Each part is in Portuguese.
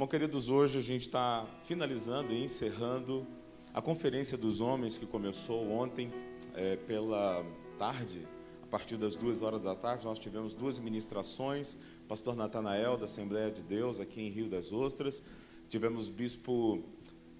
Bom, queridos, hoje a gente está finalizando e encerrando a Conferência dos Homens que começou ontem é, pela tarde, a partir das duas horas da tarde, nós tivemos duas ministrações, pastor Natanael da Assembleia de Deus aqui em Rio das Ostras, tivemos bispo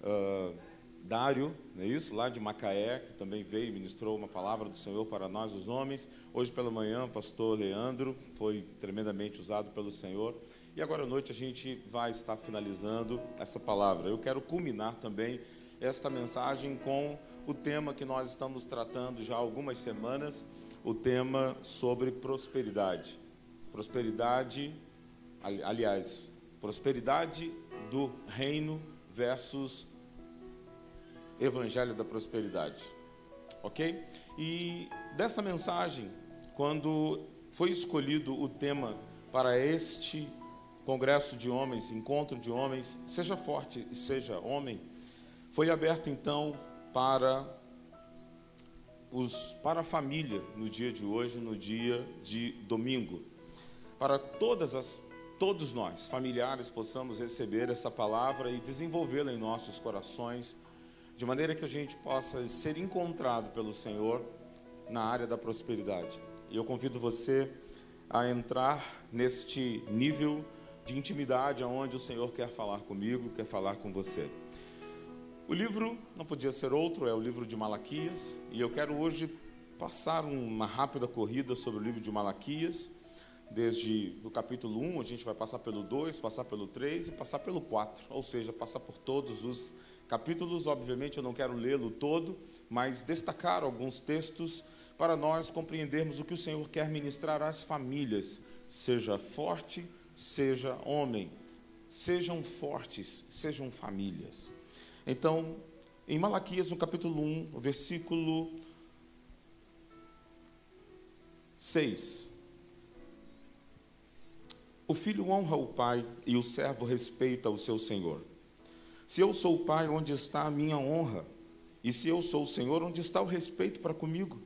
uh, Dário, não é isso? Lá de Macaé, que também veio e ministrou uma palavra do Senhor para nós, os homens. Hoje pela manhã, pastor Leandro foi tremendamente usado pelo Senhor. E agora à noite a gente vai estar finalizando essa palavra. Eu quero culminar também esta mensagem com o tema que nós estamos tratando já há algumas semanas, o tema sobre prosperidade. Prosperidade, aliás, prosperidade do reino versus evangelho da prosperidade. OK? E dessa mensagem, quando foi escolhido o tema para este congresso de homens, encontro de homens, seja forte e seja homem, foi aberto então para os para a família no dia de hoje, no dia de domingo. Para todas as todos nós, familiares, possamos receber essa palavra e desenvolvê-la em nossos corações, de maneira que a gente possa ser encontrado pelo Senhor na área da prosperidade. E eu convido você a entrar neste nível de intimidade aonde o Senhor quer falar comigo, quer falar com você. O livro não podia ser outro, é o livro de Malaquias, e eu quero hoje passar uma rápida corrida sobre o livro de Malaquias, desde o capítulo 1, a gente vai passar pelo 2, passar pelo 3 e passar pelo 4, ou seja, passar por todos os capítulos. Obviamente eu não quero lê-lo todo, mas destacar alguns textos para nós compreendermos o que o Senhor quer ministrar às famílias, seja forte, seja homem, sejam fortes, sejam famílias. Então, em Malaquias, no capítulo 1, versículo 6. O filho honra o pai e o servo respeita o seu senhor. Se eu sou o pai, onde está a minha honra? E se eu sou o senhor, onde está o respeito para comigo?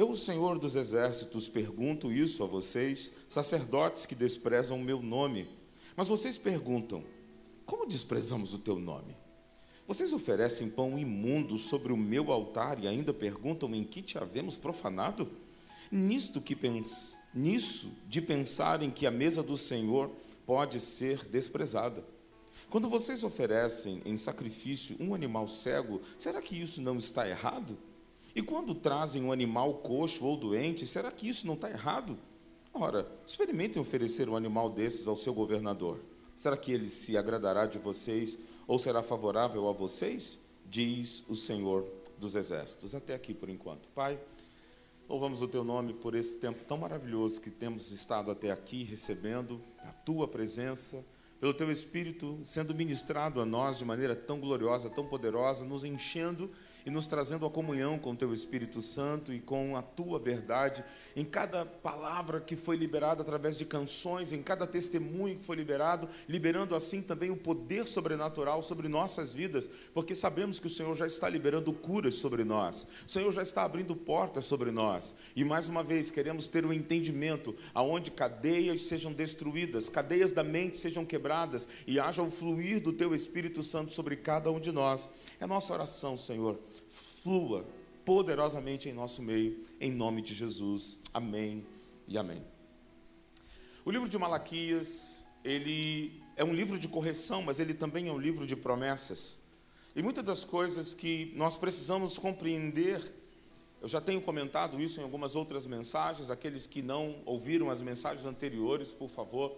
Eu, o Senhor dos Exércitos, pergunto isso a vocês, sacerdotes que desprezam o meu nome. Mas vocês perguntam: como desprezamos o teu nome? Vocês oferecem pão imundo sobre o meu altar e ainda perguntam em que te havemos profanado? Nisto que pens... nisso de pensarem que a mesa do Senhor pode ser desprezada. Quando vocês oferecem em sacrifício um animal cego, será que isso não está errado? E quando trazem um animal coxo ou doente, será que isso não está errado? Ora, experimentem oferecer um animal desses ao seu governador. Será que ele se agradará de vocês ou será favorável a vocês? Diz o Senhor dos Exércitos. Até aqui por enquanto. Pai, louvamos o teu nome por esse tempo tão maravilhoso que temos estado até aqui recebendo a tua presença, pelo teu Espírito sendo ministrado a nós de maneira tão gloriosa, tão poderosa, nos enchendo e nos trazendo a comunhão com o Teu Espírito Santo e com a Tua verdade, em cada palavra que foi liberada através de canções, em cada testemunho que foi liberado, liberando assim também o poder sobrenatural sobre nossas vidas, porque sabemos que o Senhor já está liberando curas sobre nós, o Senhor já está abrindo portas sobre nós, e mais uma vez queremos ter um entendimento aonde cadeias sejam destruídas, cadeias da mente sejam quebradas e haja o fluir do Teu Espírito Santo sobre cada um de nós. É nossa oração, Senhor flua poderosamente em nosso meio, em nome de Jesus. Amém e amém. O livro de Malaquias, ele é um livro de correção, mas ele também é um livro de promessas. E muitas das coisas que nós precisamos compreender, eu já tenho comentado isso em algumas outras mensagens, aqueles que não ouviram as mensagens anteriores, por favor,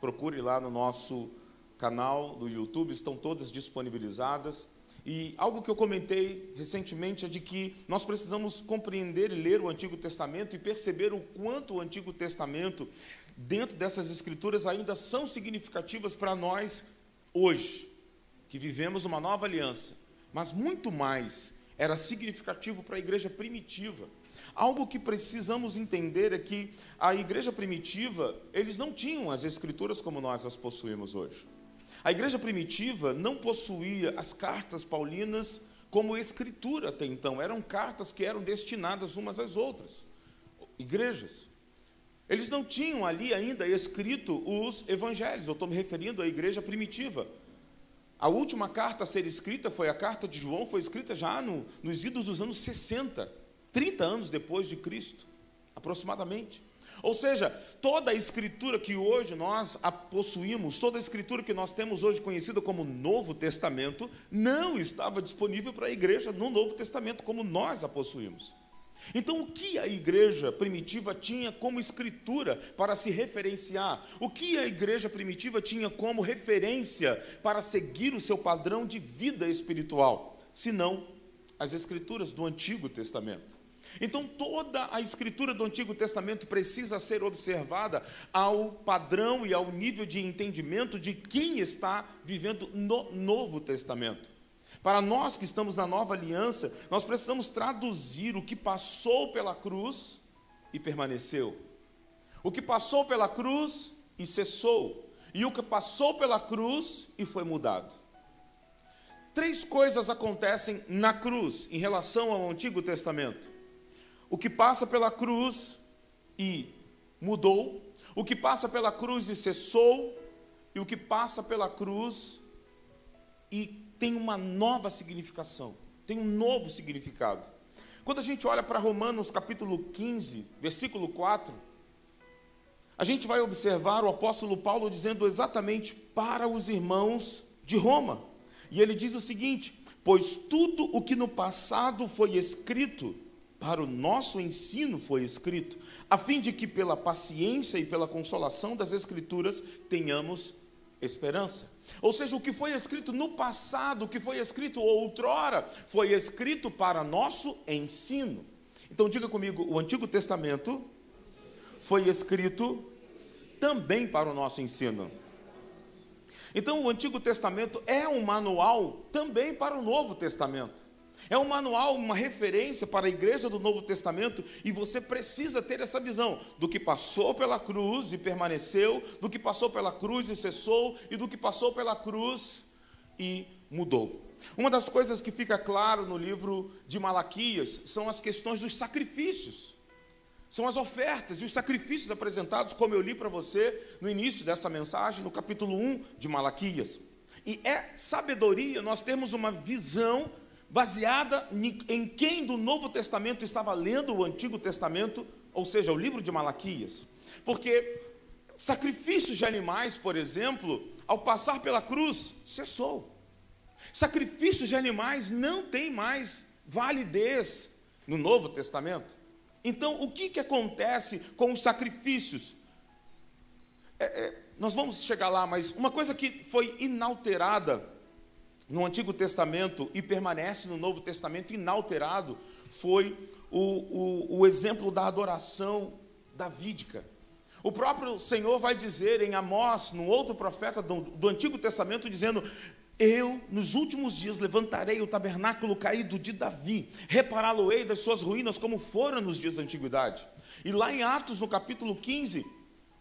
procure lá no nosso canal do YouTube, estão todas disponibilizadas. E algo que eu comentei recentemente é de que nós precisamos compreender e ler o Antigo Testamento e perceber o quanto o Antigo Testamento, dentro dessas escrituras, ainda são significativas para nós hoje, que vivemos uma nova aliança. Mas muito mais era significativo para a igreja primitiva. Algo que precisamos entender é que a igreja primitiva, eles não tinham as escrituras como nós as possuímos hoje. A igreja primitiva não possuía as cartas paulinas como escritura até então, eram cartas que eram destinadas umas às outras. Igrejas. Eles não tinham ali ainda escrito os evangelhos. Eu estou me referindo à igreja primitiva. A última carta a ser escrita foi a carta de João, foi escrita já no, nos idos dos anos 60, 30 anos depois de Cristo, aproximadamente. Ou seja, toda a escritura que hoje nós possuímos, toda a escritura que nós temos hoje conhecida como Novo Testamento, não estava disponível para a igreja no Novo Testamento como nós a possuímos. Então, o que a igreja primitiva tinha como escritura para se referenciar? O que a igreja primitiva tinha como referência para seguir o seu padrão de vida espiritual? Senão as escrituras do Antigo Testamento. Então, toda a escritura do Antigo Testamento precisa ser observada ao padrão e ao nível de entendimento de quem está vivendo no Novo Testamento. Para nós que estamos na nova aliança, nós precisamos traduzir o que passou pela cruz e permaneceu, o que passou pela cruz e cessou, e o que passou pela cruz e foi mudado. Três coisas acontecem na cruz em relação ao Antigo Testamento o que passa pela cruz e mudou, o que passa pela cruz e cessou, e o que passa pela cruz e tem uma nova significação, tem um novo significado. Quando a gente olha para Romanos capítulo 15, versículo 4, a gente vai observar o apóstolo Paulo dizendo exatamente para os irmãos de Roma. E ele diz o seguinte: Pois tudo o que no passado foi escrito para o nosso ensino foi escrito, a fim de que pela paciência e pela consolação das Escrituras tenhamos esperança. Ou seja, o que foi escrito no passado, o que foi escrito outrora, foi escrito para nosso ensino. Então diga comigo, o Antigo Testamento foi escrito também para o nosso ensino. Então o Antigo Testamento é um manual também para o Novo Testamento. É um manual, uma referência para a igreja do Novo Testamento e você precisa ter essa visão do que passou pela cruz e permaneceu, do que passou pela cruz e cessou e do que passou pela cruz e mudou. Uma das coisas que fica claro no livro de Malaquias são as questões dos sacrifícios. São as ofertas e os sacrifícios apresentados, como eu li para você no início dessa mensagem, no capítulo 1 de Malaquias. E é sabedoria nós termos uma visão baseada em quem do Novo Testamento estava lendo o Antigo Testamento, ou seja, o livro de Malaquias. Porque sacrifícios de animais, por exemplo, ao passar pela cruz, cessou. Sacrifícios de animais não tem mais validez no Novo Testamento. Então, o que, que acontece com os sacrifícios? É, é, nós vamos chegar lá, mas uma coisa que foi inalterada no Antigo Testamento e permanece no Novo Testamento inalterado foi o, o, o exemplo da adoração davídica. O próprio Senhor vai dizer em Amós, num outro profeta do, do Antigo Testamento, dizendo: eu, nos últimos dias, levantarei o tabernáculo caído de Davi, repará-lo-ei das suas ruínas, como fora nos dias da antiguidade. E lá em Atos, no capítulo 15,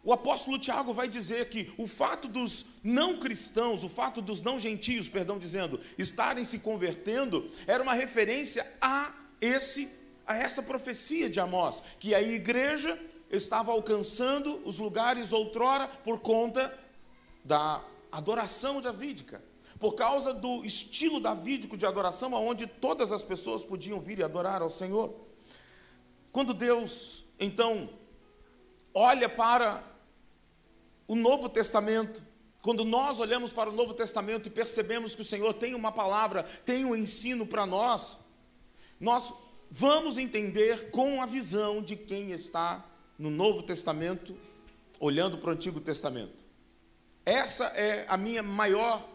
o apóstolo Tiago vai dizer que o fato dos não cristãos, o fato dos não gentios, perdão, dizendo, estarem se convertendo, era uma referência a esse a essa profecia de Amós, que a igreja estava alcançando os lugares outrora por conta da adoração davídica, por causa do estilo davídico de adoração aonde todas as pessoas podiam vir e adorar ao Senhor. Quando Deus, então, olha para o Novo Testamento, quando nós olhamos para o Novo Testamento e percebemos que o Senhor tem uma palavra, tem um ensino para nós, nós vamos entender com a visão de quem está no Novo Testamento, olhando para o Antigo Testamento. Essa é a minha maior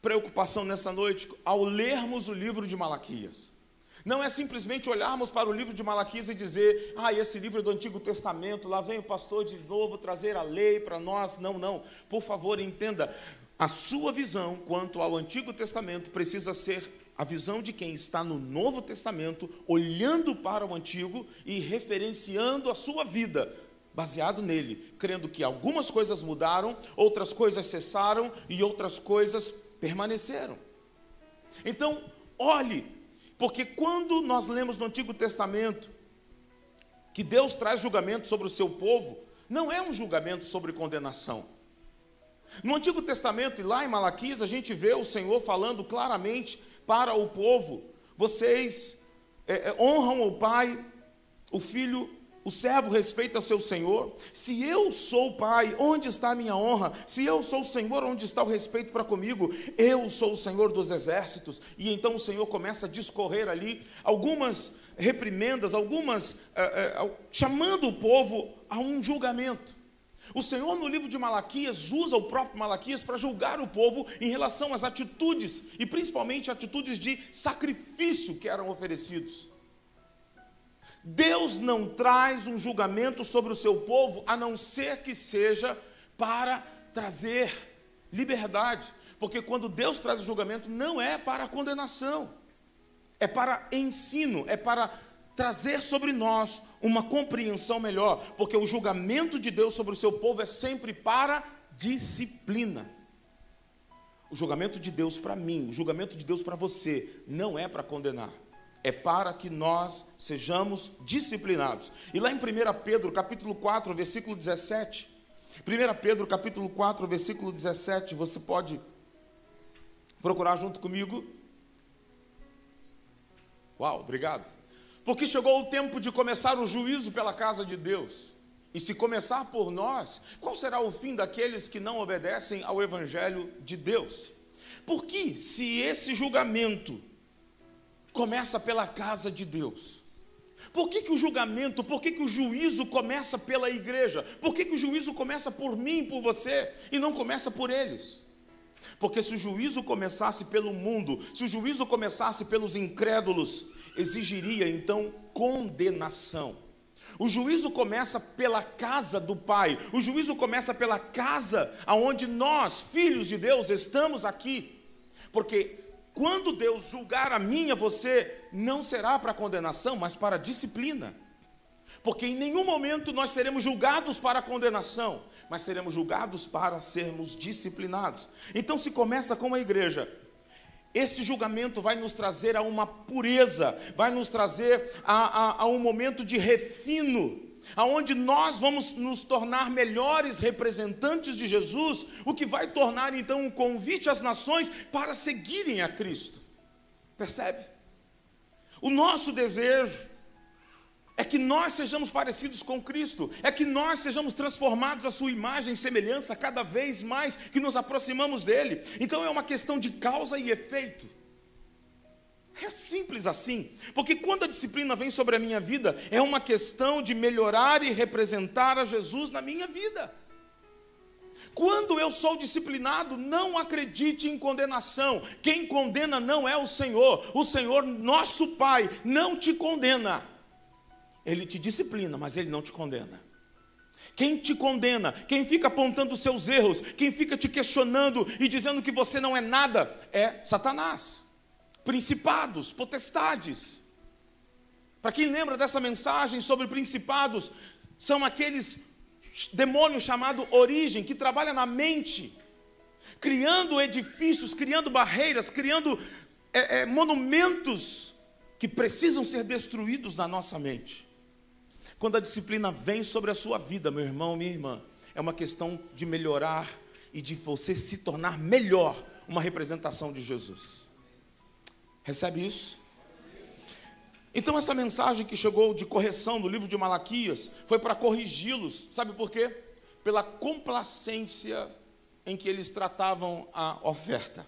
preocupação nessa noite ao lermos o livro de Malaquias. Não é simplesmente olharmos para o livro de Malaquias e dizer, ah, esse livro é do Antigo Testamento, lá vem o pastor de novo trazer a lei para nós. Não, não. Por favor, entenda. A sua visão quanto ao Antigo Testamento precisa ser a visão de quem está no Novo Testamento, olhando para o Antigo e referenciando a sua vida baseado nele, crendo que algumas coisas mudaram, outras coisas cessaram e outras coisas permaneceram. Então, olhe porque quando nós lemos no Antigo Testamento, que Deus traz julgamento sobre o seu povo, não é um julgamento sobre condenação. No Antigo Testamento e lá em Malaquias, a gente vê o Senhor falando claramente para o povo: vocês é, honram o pai, o filho o servo respeita o seu senhor. Se eu sou o pai, onde está a minha honra? Se eu sou o senhor, onde está o respeito para comigo? Eu sou o senhor dos exércitos. E então o senhor começa a discorrer ali algumas reprimendas, algumas eh, eh, chamando o povo a um julgamento. O Senhor, no livro de Malaquias, usa o próprio Malaquias para julgar o povo em relação às atitudes, e principalmente atitudes de sacrifício que eram oferecidos. Deus não traz um julgamento sobre o seu povo a não ser que seja para trazer liberdade. Porque quando Deus traz o julgamento, não é para condenação, é para ensino, é para trazer sobre nós uma compreensão melhor. Porque o julgamento de Deus sobre o seu povo é sempre para disciplina. O julgamento de Deus para mim, o julgamento de Deus para você, não é para condenar é para que nós sejamos disciplinados. E lá em 1 Pedro, capítulo 4, versículo 17, 1 Pedro, capítulo 4, versículo 17, você pode procurar junto comigo. Uau, obrigado. Porque chegou o tempo de começar o juízo pela casa de Deus. E se começar por nós, qual será o fim daqueles que não obedecem ao evangelho de Deus? Porque se esse julgamento começa pela casa de Deus. Por que, que o julgamento, por que, que o juízo começa pela igreja? Por que, que o juízo começa por mim, por você, e não começa por eles? Porque se o juízo começasse pelo mundo, se o juízo começasse pelos incrédulos, exigiria então condenação. O juízo começa pela casa do Pai, o juízo começa pela casa aonde nós, filhos de Deus, estamos aqui. Porque quando Deus julgar a minha, você não será para condenação, mas para disciplina. Porque em nenhum momento nós seremos julgados para condenação, mas seremos julgados para sermos disciplinados. Então, se começa com a igreja, esse julgamento vai nos trazer a uma pureza, vai nos trazer a, a, a um momento de refino aonde nós vamos nos tornar melhores representantes de Jesus, o que vai tornar então um convite às nações para seguirem a Cristo. Percebe? O nosso desejo é que nós sejamos parecidos com Cristo, é que nós sejamos transformados à sua imagem e semelhança cada vez mais que nos aproximamos dele. Então é uma questão de causa e efeito. É simples assim, porque quando a disciplina vem sobre a minha vida, é uma questão de melhorar e representar a Jesus na minha vida. Quando eu sou disciplinado, não acredite em condenação. Quem condena não é o Senhor. O Senhor, nosso Pai, não te condena. Ele te disciplina, mas ele não te condena. Quem te condena, quem fica apontando seus erros, quem fica te questionando e dizendo que você não é nada, é Satanás principados, potestades. Para quem lembra dessa mensagem sobre principados, são aqueles demônios chamado origem que trabalha na mente, criando edifícios, criando barreiras, criando é, é, monumentos que precisam ser destruídos na nossa mente. Quando a disciplina vem sobre a sua vida, meu irmão, minha irmã, é uma questão de melhorar e de você se tornar melhor uma representação de Jesus. Recebe isso? Então, essa mensagem que chegou de correção no livro de Malaquias foi para corrigi-los, sabe por quê? Pela complacência em que eles tratavam a oferta.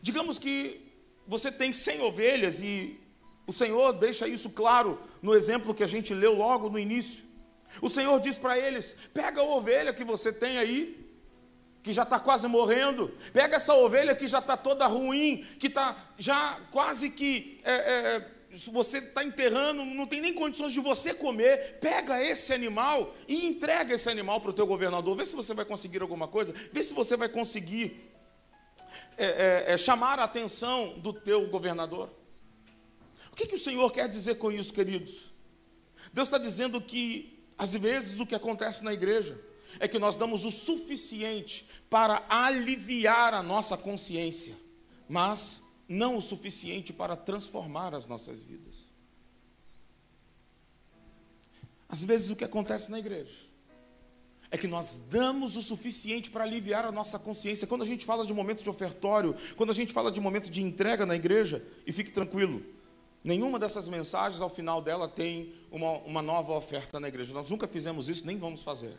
Digamos que você tem 100 ovelhas e o Senhor deixa isso claro no exemplo que a gente leu logo no início. O Senhor diz para eles: pega a ovelha que você tem aí que já está quase morrendo. Pega essa ovelha que já está toda ruim, que está já quase que é, é, você está enterrando, não tem nem condições de você comer. Pega esse animal e entrega esse animal para o teu governador. Vê se você vai conseguir alguma coisa. Vê se você vai conseguir é, é, é chamar a atenção do teu governador. O que, que o Senhor quer dizer com isso, queridos? Deus está dizendo que às vezes o que acontece na igreja é que nós damos o suficiente para aliviar a nossa consciência, mas não o suficiente para transformar as nossas vidas. Às vezes o que acontece na igreja é que nós damos o suficiente para aliviar a nossa consciência. Quando a gente fala de momento de ofertório, quando a gente fala de momento de entrega na igreja, e fique tranquilo, nenhuma dessas mensagens ao final dela tem uma, uma nova oferta na igreja. Nós nunca fizemos isso, nem vamos fazer.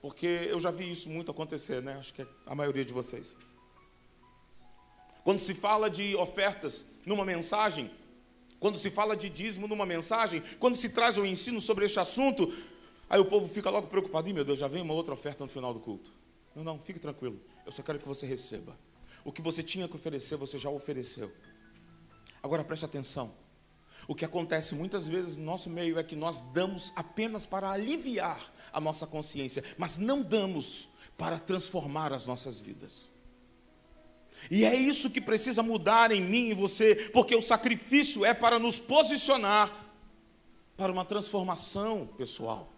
Porque eu já vi isso muito acontecer, né? Acho que é a maioria de vocês. Quando se fala de ofertas numa mensagem, quando se fala de dízimo numa mensagem, quando se traz um ensino sobre este assunto, Aí o povo fica logo preocupado, Ih, meu Deus, já vem uma outra oferta no final do culto. Não, não, fique tranquilo. Eu só quero que você receba. O que você tinha que oferecer, você já ofereceu. Agora preste atenção. O que acontece muitas vezes no nosso meio é que nós damos apenas para aliviar a nossa consciência, mas não damos para transformar as nossas vidas. E é isso que precisa mudar em mim e você, porque o sacrifício é para nos posicionar para uma transformação pessoal.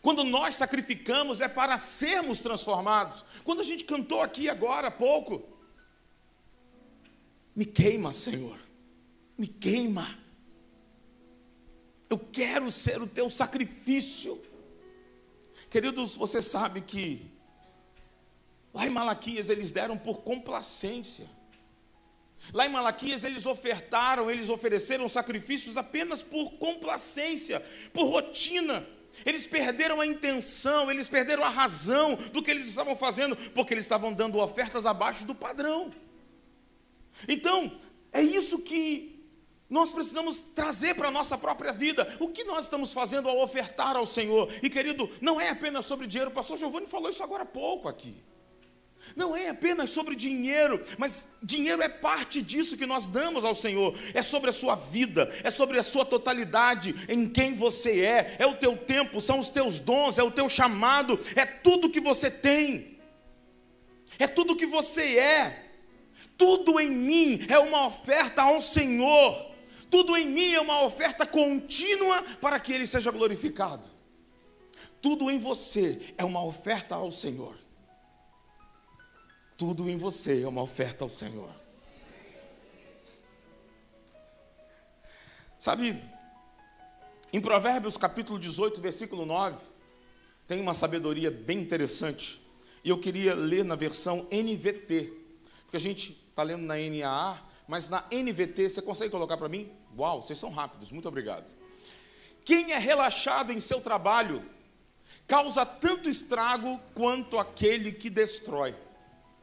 Quando nós sacrificamos é para sermos transformados. Quando a gente cantou aqui agora há pouco, me queima, Senhor, me queima. Eu quero ser o teu sacrifício. Queridos, você sabe que lá em Malaquias eles deram por complacência. Lá em Malaquias eles ofertaram, eles ofereceram sacrifícios apenas por complacência, por rotina. Eles perderam a intenção, eles perderam a razão do que eles estavam fazendo, porque eles estavam dando ofertas abaixo do padrão. Então, é isso que nós precisamos trazer para a nossa própria vida. O que nós estamos fazendo ao ofertar ao Senhor? E querido, não é apenas sobre dinheiro, o pastor Giovanni falou isso agora há pouco aqui. Não é apenas sobre dinheiro, mas dinheiro é parte disso que nós damos ao Senhor. É sobre a sua vida, é sobre a sua totalidade, em quem você é, é o teu tempo, são os teus dons, é o teu chamado, é tudo que você tem, é tudo que você é. Tudo em mim é uma oferta ao Senhor, tudo em mim é uma oferta contínua para que Ele seja glorificado. Tudo em você é uma oferta ao Senhor. Tudo em você é uma oferta ao Senhor. Sabe, em Provérbios capítulo 18, versículo 9, tem uma sabedoria bem interessante. E eu queria ler na versão NVT, porque a gente está lendo na NAA, mas na NVT, você consegue colocar para mim? Uau, vocês são rápidos, muito obrigado. Quem é relaxado em seu trabalho causa tanto estrago quanto aquele que destrói.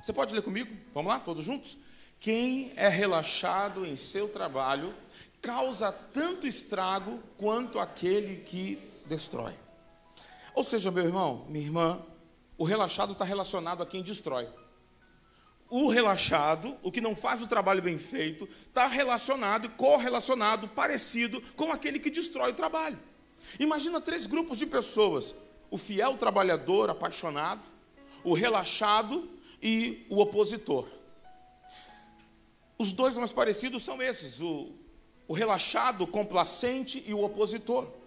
Você pode ler comigo? Vamos lá, todos juntos? Quem é relaxado em seu trabalho causa tanto estrago quanto aquele que destrói. Ou seja, meu irmão, minha irmã, o relaxado está relacionado a quem destrói. O relaxado, o que não faz o trabalho bem feito, está relacionado e correlacionado, parecido com aquele que destrói o trabalho. Imagina três grupos de pessoas: o fiel trabalhador, apaixonado, o relaxado e o opositor. Os dois mais parecidos são esses: o, o relaxado, complacente e o opositor.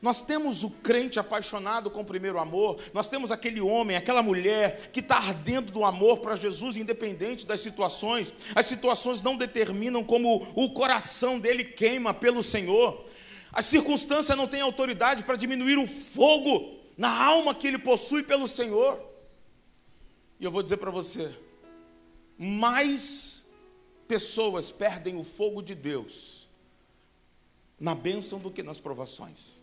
Nós temos o crente apaixonado com o primeiro amor, nós temos aquele homem, aquela mulher que está ardendo do amor para Jesus, independente das situações. As situações não determinam como o coração dele queima pelo Senhor. A circunstância não tem autoridade para diminuir o fogo na alma que ele possui pelo Senhor. E eu vou dizer para você: mais pessoas perdem o fogo de Deus na bênção do que nas provações.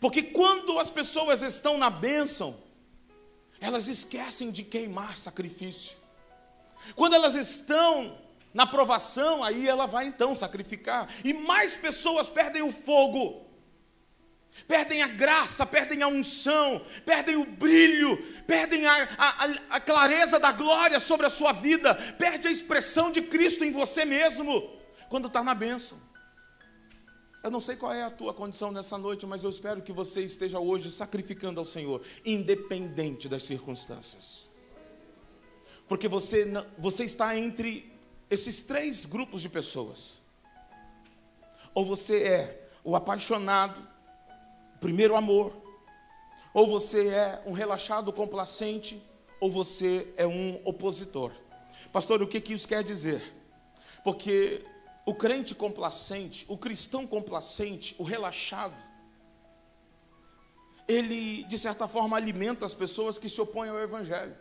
Porque quando as pessoas estão na bênção, elas esquecem de queimar sacrifício. Quando elas estão na provação, aí ela vai então sacrificar. E mais pessoas perdem o fogo perdem a graça, perdem a unção, perdem o brilho, perdem a, a, a, clareza da glória sobre a sua vida, perde a expressão de Cristo em você mesmo, quando está na bênção. Eu não sei qual é a tua condição nessa noite, mas eu espero que você esteja hoje sacrificando ao Senhor, independente das circunstâncias. Porque você, você está entre esses três grupos de pessoas. Ou você é o apaixonado, primeiro amor. Ou você é um relaxado complacente, ou você é um opositor. Pastor, o que, que isso quer dizer? Porque o crente complacente, o cristão complacente, o relaxado, ele, de certa forma, alimenta as pessoas que se opõem ao Evangelho.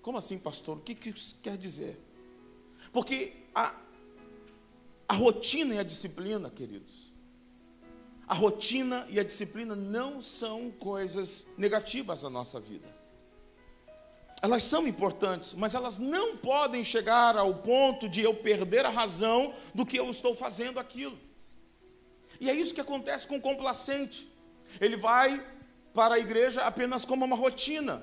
Como assim, pastor? O que, isso quer dizer? Porque a, a rotina e a disciplina, queridos, a rotina e a disciplina não são coisas negativas na nossa vida. Elas são importantes, mas elas não podem chegar ao ponto de eu perder a razão do que eu estou fazendo aquilo. E é isso que acontece com o complacente. Ele vai para a igreja apenas como uma rotina.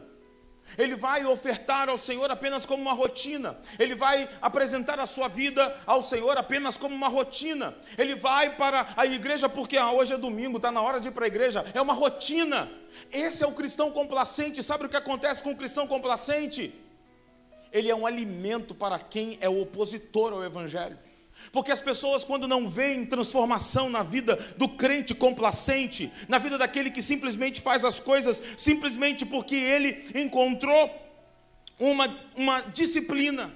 Ele vai ofertar ao Senhor apenas como uma rotina. Ele vai apresentar a sua vida ao Senhor apenas como uma rotina. Ele vai para a igreja porque ah, hoje é domingo, está na hora de ir para a igreja. É uma rotina. Esse é o cristão complacente. Sabe o que acontece com o cristão complacente? Ele é um alimento para quem é opositor ao Evangelho. Porque as pessoas, quando não veem transformação na vida do crente complacente, na vida daquele que simplesmente faz as coisas simplesmente porque ele encontrou uma, uma disciplina,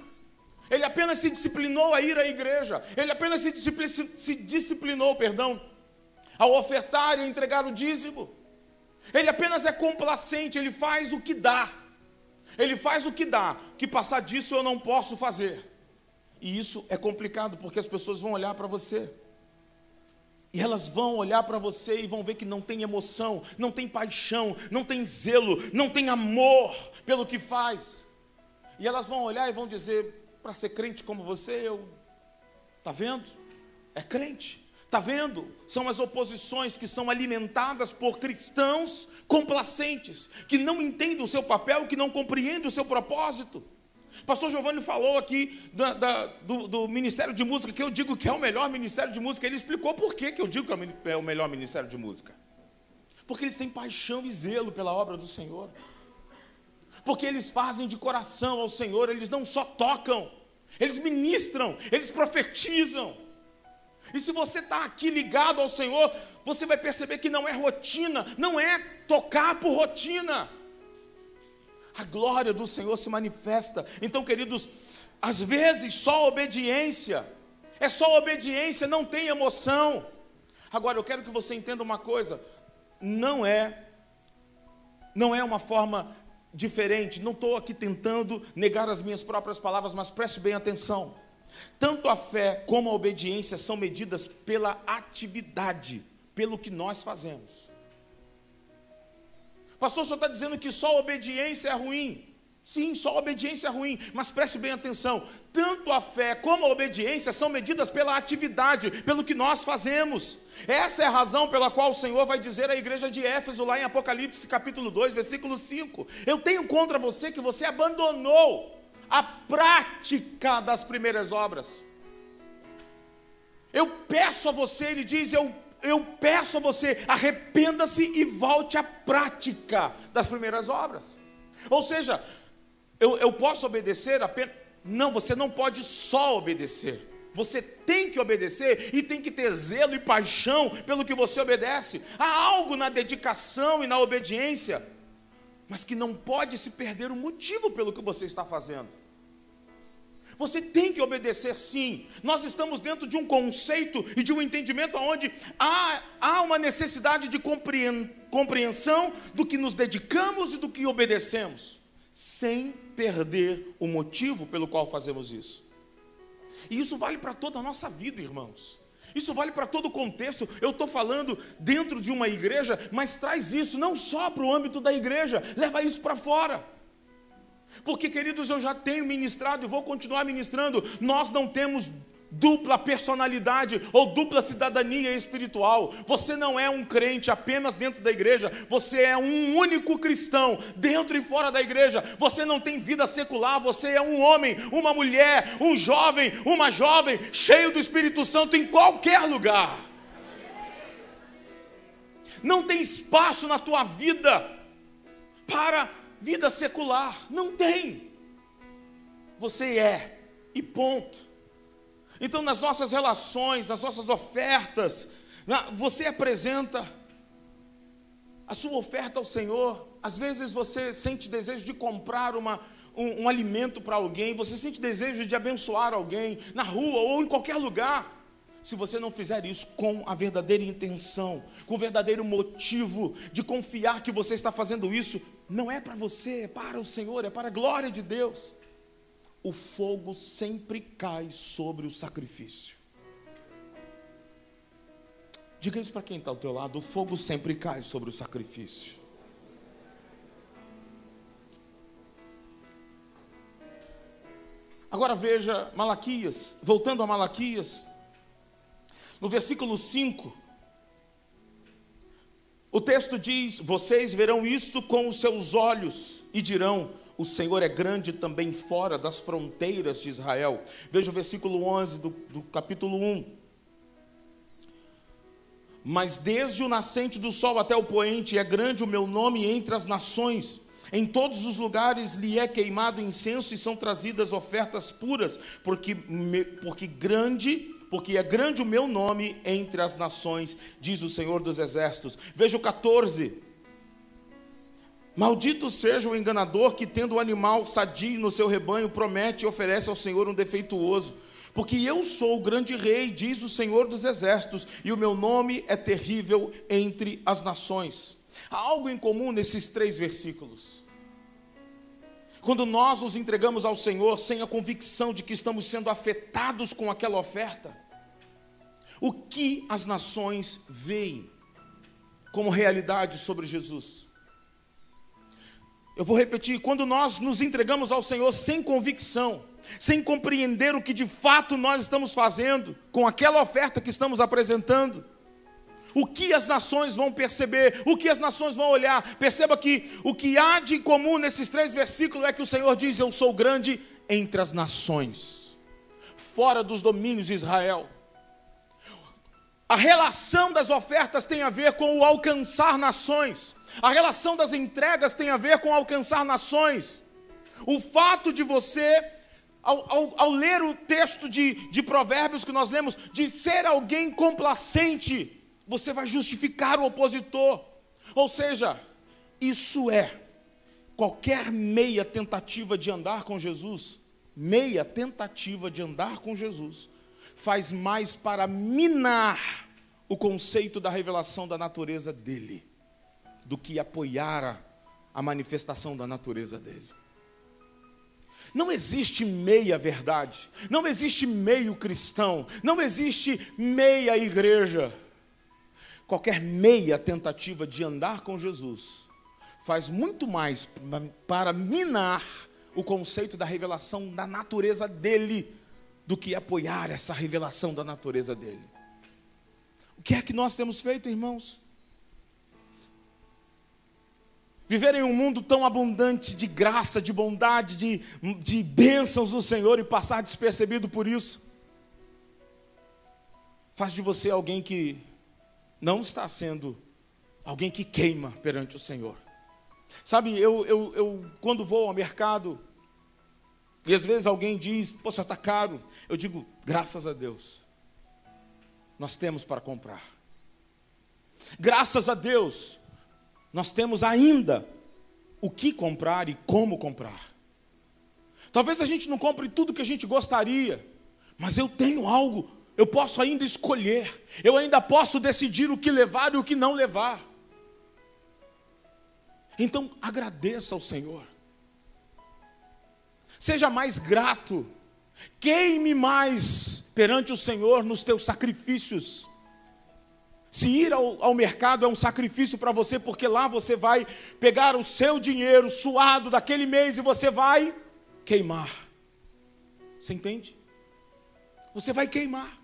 ele apenas se disciplinou a ir à igreja, ele apenas se, disciplinou, se disciplinou perdão, ao ofertar e entregar o dízimo, ele apenas é complacente, ele faz o que dá, ele faz o que dá, que passar disso eu não posso fazer. E isso é complicado porque as pessoas vão olhar para você. E elas vão olhar para você e vão ver que não tem emoção, não tem paixão, não tem zelo, não tem amor pelo que faz. E elas vão olhar e vão dizer: para ser crente como você, eu. Está vendo? É crente. Está vendo? São as oposições que são alimentadas por cristãos complacentes, que não entendem o seu papel, que não compreendem o seu propósito. Pastor Giovanni falou aqui da, da, do, do, Ministério de Música, que eu digo que é o melhor Ministério de Música. Ele explicou por que, que eu digo que é o melhor Ministério de Música. Porque eles têm paixão e zelo pela obra do Senhor. Porque eles fazem de coração ao Senhor, eles não só tocam, eles ministram, eles profetizam. E se você está aqui ligado ao Senhor, você vai perceber que não é rotina, não é tocar por rotina a glória do Senhor se manifesta. Então, queridos, às vezes só obediência, é só obediência, não tem emoção. Agora, eu quero que você entenda uma coisa: não é, não é uma forma diferente, não estou aqui tentando negar as minhas próprias palavras, mas preste bem atenção. Tanto a fé como a obediência são medidas pela atividade, pelo que nós fazemos. Pastor, só está dizendo que só obediência é ruim. Sim, só obediência é ruim, mas preste bem atenção: tanto a fé como a obediência são medidas pela atividade, pelo que nós fazemos. Essa é a razão pela qual o Senhor vai dizer à igreja de Éfeso, lá em Apocalipse capítulo 2, versículo 5: Eu tenho contra você que você abandonou a prática das primeiras obras. Eu peço a você, ele diz, eu eu peço a você, arrependa-se e volte à prática das primeiras obras. Ou seja, eu, eu posso obedecer apenas. Não, você não pode só obedecer. Você tem que obedecer e tem que ter zelo e paixão pelo que você obedece. Há algo na dedicação e na obediência, mas que não pode se perder o motivo pelo que você está fazendo. Você tem que obedecer sim. Nós estamos dentro de um conceito e de um entendimento onde há, há uma necessidade de compreensão do que nos dedicamos e do que obedecemos, sem perder o motivo pelo qual fazemos isso. E isso vale para toda a nossa vida, irmãos. Isso vale para todo o contexto. Eu estou falando dentro de uma igreja, mas traz isso não só para o âmbito da igreja, leva isso para fora. Porque, queridos, eu já tenho ministrado e vou continuar ministrando. Nós não temos dupla personalidade ou dupla cidadania espiritual. Você não é um crente apenas dentro da igreja, você é um único cristão dentro e fora da igreja. Você não tem vida secular, você é um homem, uma mulher, um jovem, uma jovem cheio do Espírito Santo em qualquer lugar. Não tem espaço na tua vida para vida secular. Não tem. Você é, e ponto. Então, nas nossas relações, nas nossas ofertas, você apresenta a sua oferta ao Senhor. Às vezes você sente desejo de comprar uma, um, um alimento para alguém, você sente desejo de abençoar alguém na rua ou em qualquer lugar, se você não fizer isso com a verdadeira intenção, com o verdadeiro motivo de confiar que você está fazendo isso, não é para você, é para o Senhor, é para a glória de Deus. O fogo sempre cai sobre o sacrifício. Diga isso para quem está ao teu lado: o fogo sempre cai sobre o sacrifício. Agora veja Malaquias, voltando a Malaquias, no versículo 5, o texto diz: Vocês verão isto com os seus olhos e dirão: O Senhor é grande também fora das fronteiras de Israel. Veja o versículo 11 do, do capítulo 1. Mas desde o nascente do sol até o poente é grande o meu nome entre as nações. Em todos os lugares lhe é queimado incenso e são trazidas ofertas puras, porque, porque grande porque é grande o meu nome entre as nações, diz o Senhor dos Exércitos. Veja o 14. Maldito seja o enganador que, tendo o animal sadio no seu rebanho, promete e oferece ao Senhor um defeituoso. Porque eu sou o grande rei, diz o Senhor dos Exércitos, e o meu nome é terrível entre as nações. Há algo em comum nesses três versículos. Quando nós nos entregamos ao Senhor sem a convicção de que estamos sendo afetados com aquela oferta, o que as nações veem como realidade sobre Jesus. Eu vou repetir: quando nós nos entregamos ao Senhor sem convicção, sem compreender o que de fato nós estamos fazendo com aquela oferta que estamos apresentando, o que as nações vão perceber, o que as nações vão olhar. Perceba que o que há de comum nesses três versículos é que o Senhor diz: Eu sou grande entre as nações, fora dos domínios de Israel. A relação das ofertas tem a ver com o alcançar nações. A relação das entregas tem a ver com alcançar nações. O fato de você, ao, ao, ao, ler o texto de, de Provérbios que nós lemos, de ser alguém complacente, você vai justificar o opositor. Ou seja, isso é qualquer meia tentativa de andar com Jesus, meia tentativa de andar com Jesus, faz mais para minar o conceito da revelação da natureza dele, do que apoiar a, manifestação da natureza dele. Não existe meia verdade, não existe meio cristão, não existe meia igreja. Qualquer meia tentativa de andar com Jesus faz muito mais para minar o conceito da revelação da natureza dele do que apoiar essa revelação da natureza dele. O que é que nós temos feito, irmãos? Viver em um mundo tão abundante de graça, de bondade, de, de bênçãos do Senhor e passar despercebido por isso, faz de você alguém que não está sendo alguém que queima perante o Senhor. Sabe, eu, eu, eu quando vou ao mercado, e às vezes alguém diz, poxa, está caro. Eu digo, graças a Deus, nós temos para comprar. Graças a Deus, nós temos ainda o que comprar e como comprar. Talvez a gente não compre tudo que a gente gostaria, mas eu tenho algo, eu posso ainda escolher, eu ainda posso decidir o que levar e o que não levar. Então agradeça ao Senhor. Seja mais grato. Queime mais perante o Senhor nos teus sacrifícios. Se ir ao, ao mercado é um sacrifício para você, porque lá você vai pegar o seu dinheiro suado daquele mês e você vai queimar. Você entende? Você vai queimar.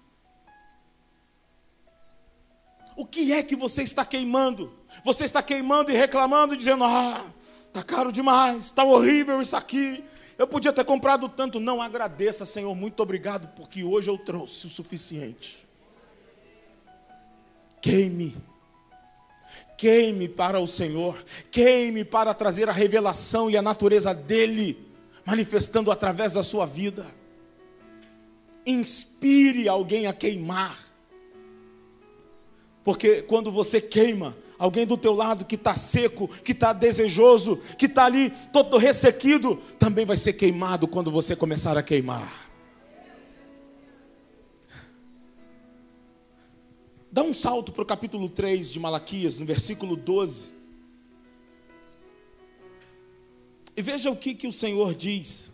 O que é que você está queimando? Você está queimando e reclamando, dizendo: Ah, está caro demais, está horrível isso aqui, eu podia ter comprado tanto. Não agradeça, Senhor, muito obrigado, porque hoje eu trouxe o suficiente. Queime. Queime para o Senhor. Queime para trazer a revelação e a natureza dEle, manifestando através da sua vida. Inspire alguém a queimar. Porque quando você queima, Alguém do teu lado que está seco, que está desejoso, que está ali todo ressequido, também vai ser queimado quando você começar a queimar. Dá um salto para o capítulo 3 de Malaquias, no versículo 12. E veja o que, que o Senhor diz.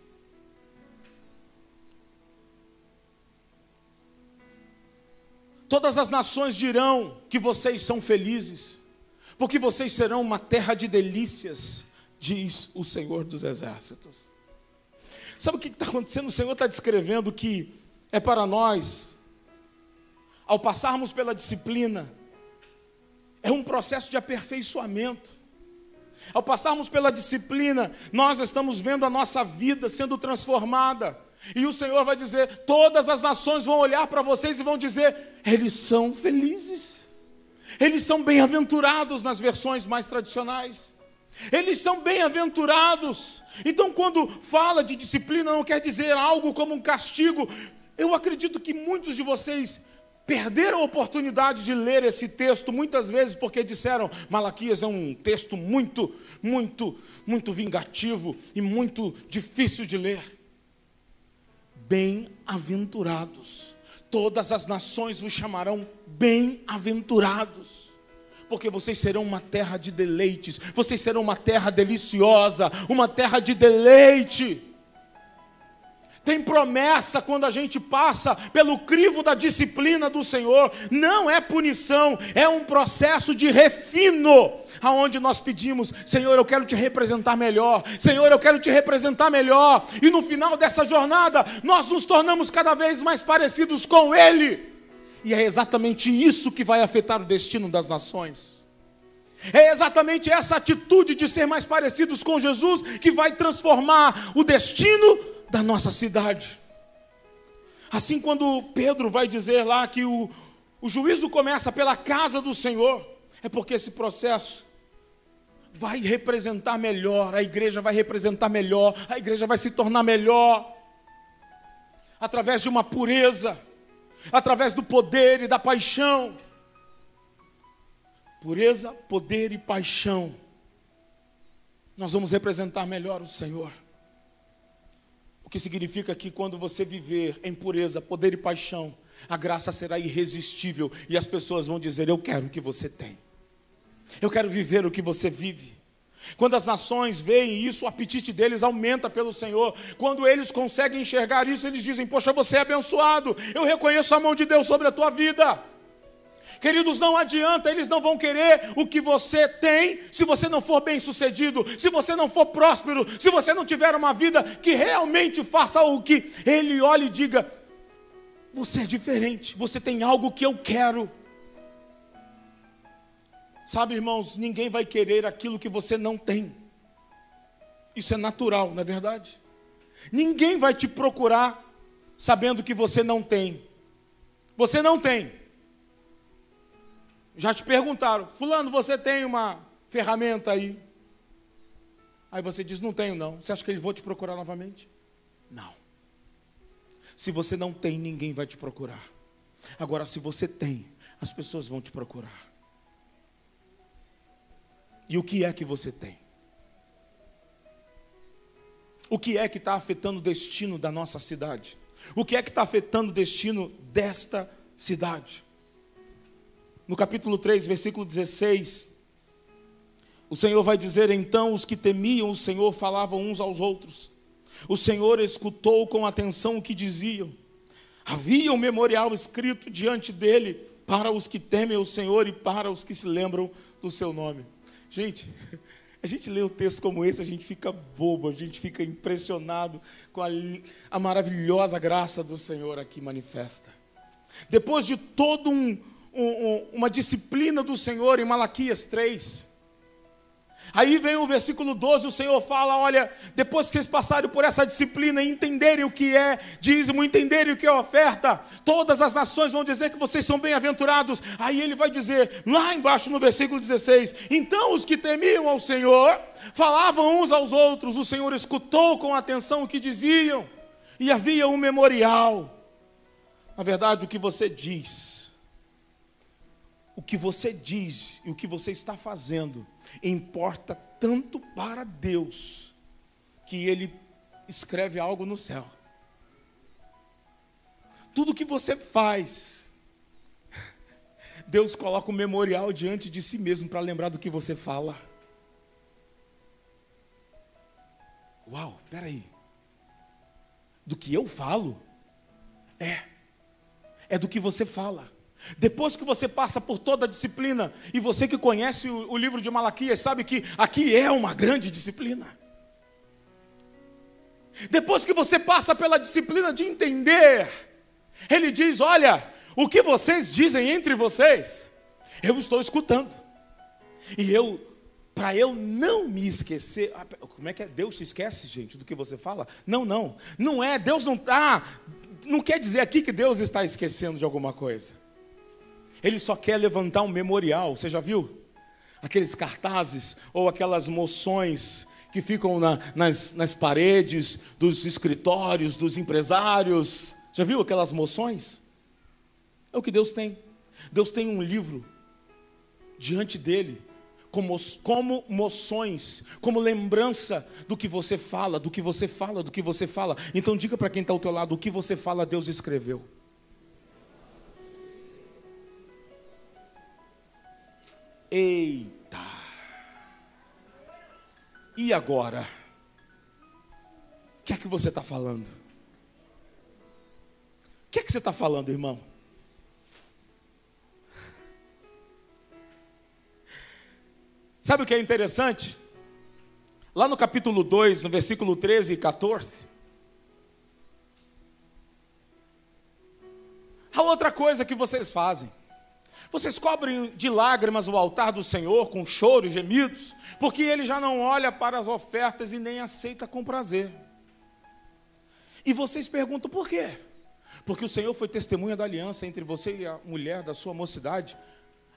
Todas as nações dirão que vocês são felizes, porque vocês serão uma terra de delícias, diz o Senhor dos Exércitos. Sabe o que está acontecendo? O Senhor está descrevendo que é para nós ao passarmos pela disciplina, é um processo de aperfeiçoamento. Ao passarmos pela disciplina, nós estamos vendo a nossa vida sendo transformada. E o Senhor vai dizer: todas as nações vão olhar para vocês e vão dizer: eles são felizes, eles são bem-aventurados nas versões mais tradicionais, eles são bem-aventurados. Então, quando fala de disciplina, não quer dizer algo como um castigo. Eu acredito que muitos de vocês perderam a oportunidade de ler esse texto muitas vezes porque disseram Malaquias é um texto muito, muito, muito vingativo e muito difícil de ler. Bem-aventurados, todas as nações vos chamarão bem-aventurados. Porque vocês serão uma terra de deleites, vocês serão uma terra deliciosa, uma terra de deleite. Tem promessa quando a gente passa pelo crivo da disciplina do Senhor. Não é punição, é um processo de refino. Aonde nós pedimos, Senhor, eu quero te representar melhor. Senhor, eu quero te representar melhor. E no final dessa jornada, nós nos tornamos cada vez mais parecidos com Ele. E é exatamente isso que vai afetar o destino das nações. É exatamente essa atitude de ser mais parecidos com Jesus que vai transformar o destino da nossa cidade. Assim, quando Pedro vai dizer lá que o, o juízo começa pela casa do Senhor, é porque esse processo vai representar melhor, a igreja vai representar melhor, a igreja vai se tornar melhor, através de uma pureza, através do poder e da paixão. Pureza, poder e paixão. Nós vamos representar melhor o Senhor. O que significa que quando você viver em pureza, poder e paixão, a graça será irresistível e as pessoas vão dizer: Eu quero o que você tem, eu quero viver o que você vive. Quando as nações veem isso, o apetite deles aumenta pelo Senhor. Quando eles conseguem enxergar isso, eles dizem: Poxa, você é abençoado, eu reconheço a mão de Deus sobre a tua vida. Queridos, não adianta, eles não vão querer o que você tem se você não for bem sucedido, se você não for próspero, se você não tiver uma vida que realmente faça o que ele olhe e diga: Você é diferente, você tem algo que eu quero. Sabe, irmãos, ninguém vai querer aquilo que você não tem. Isso é natural, não é verdade? Ninguém vai te procurar sabendo que você não tem. Você não tem. Já te perguntaram, Fulano, você tem uma ferramenta aí? Aí você diz, não tenho não. Você acha que eles vão te procurar novamente? Não. Se você não tem, ninguém vai te procurar. Agora, se você tem, as pessoas vão te procurar. E o que é que você tem? O que é que está afetando o destino da nossa cidade? O que é que está afetando o destino desta cidade? no capítulo 3, versículo 16, o Senhor vai dizer: Então os que temiam o Senhor falavam uns aos outros. O Senhor escutou com atenção o que diziam. Havia um memorial escrito diante dele para os que temem o Senhor e para os que se lembram do seu nome. Gente, a gente lê um texto como esse, a gente fica bobo, a gente fica impressionado com a, a maravilhosa graça do Senhor aqui manifesta. Depois de todo um, um, uma disciplina do Senhor em Malaquias 3. Aí vem o versículo 12, o Senhor fala: olha, depois que eles passarem por essa disciplina e entenderem o que é dízimo, entenderem o que é oferta, todas as nações vão dizer que vocês são bem-aventurados. Aí ele vai dizer, lá embaixo no versículo 16: então os que temiam ao Senhor falavam uns aos outros, o Senhor escutou com atenção o que diziam, e havia um memorial. Na verdade, o que você diz o que você diz e o que você está fazendo importa tanto para Deus que Ele escreve algo no céu. Tudo que você faz, Deus coloca um memorial diante de si mesmo para lembrar do que você fala. Uau, peraí. Do que eu falo? É. É do que você fala. Depois que você passa por toda a disciplina, e você que conhece o, livro de Malaquias, sabe que aqui é uma grande disciplina. Depois que você passa pela disciplina de entender, ele diz: Olha, o que vocês dizem entre vocês, eu estou escutando. E eu, para eu não me esquecer, ah, como é que é? Deus se esquece, gente, do que você fala? Não, não, não é, Deus não está, não quer dizer aqui que Deus está esquecendo de alguma coisa. Ele só quer levantar um memorial, você já viu? Aqueles cartazes ou aquelas moções que ficam na, nas, nas paredes dos escritórios, dos empresários. Já viu aquelas moções? É o que Deus tem. Deus tem um livro diante dele, como, como moções, como lembrança do que você fala, do que você fala, do que você fala. Então diga para quem está ao teu lado, o que você fala, Deus escreveu. Eita! E agora? O que é que você está falando? O que é que você está falando, irmão? Sabe o que é interessante? Lá no capítulo 2, no versículo 13 e 14. A outra coisa que vocês fazem. Vocês cobrem de lágrimas o altar do Senhor com choro e gemidos, porque ele já não olha para as ofertas e nem aceita com prazer. E vocês perguntam por quê? Porque o Senhor foi testemunha da aliança entre você e a mulher da sua mocidade,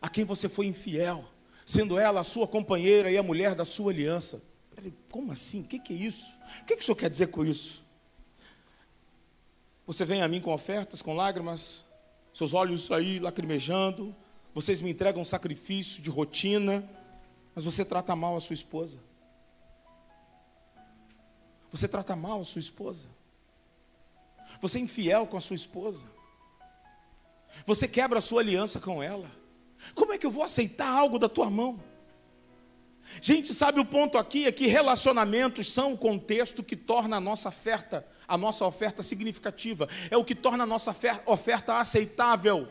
a quem você foi infiel, sendo ela a sua companheira e a mulher da sua aliança. Como assim? O que é isso? O que o Senhor quer dizer com isso? Você vem a mim com ofertas, com lágrimas, seus olhos aí lacrimejando, vocês me entregam um sacrifício de rotina, mas você trata mal a sua esposa. Você trata mal a sua esposa. Você é infiel com a sua esposa. Você quebra a sua aliança com ela. Como é que eu vou aceitar algo da tua mão? Gente, sabe o ponto aqui é que relacionamentos são o contexto que torna a nossa oferta, a nossa oferta significativa, é o que torna a nossa oferta aceitável.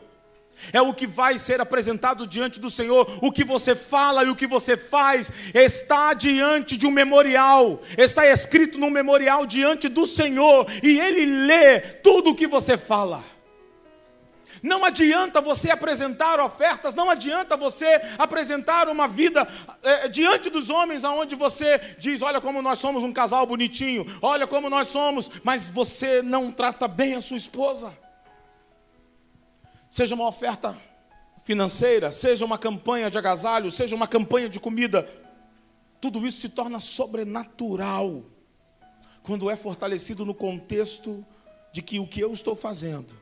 É o que vai ser apresentado diante do Senhor. O que você fala e o que você faz está diante de um memorial, está escrito num memorial diante do Senhor, e Ele lê tudo o que você fala. Não adianta você apresentar ofertas, não adianta você apresentar uma vida é, diante dos homens, aonde você diz: Olha como nós somos um casal bonitinho, olha como nós somos, mas você não trata bem a sua esposa. Seja uma oferta financeira, seja uma campanha de agasalho, seja uma campanha de comida, tudo isso se torna sobrenatural quando é fortalecido no contexto de que o que eu estou fazendo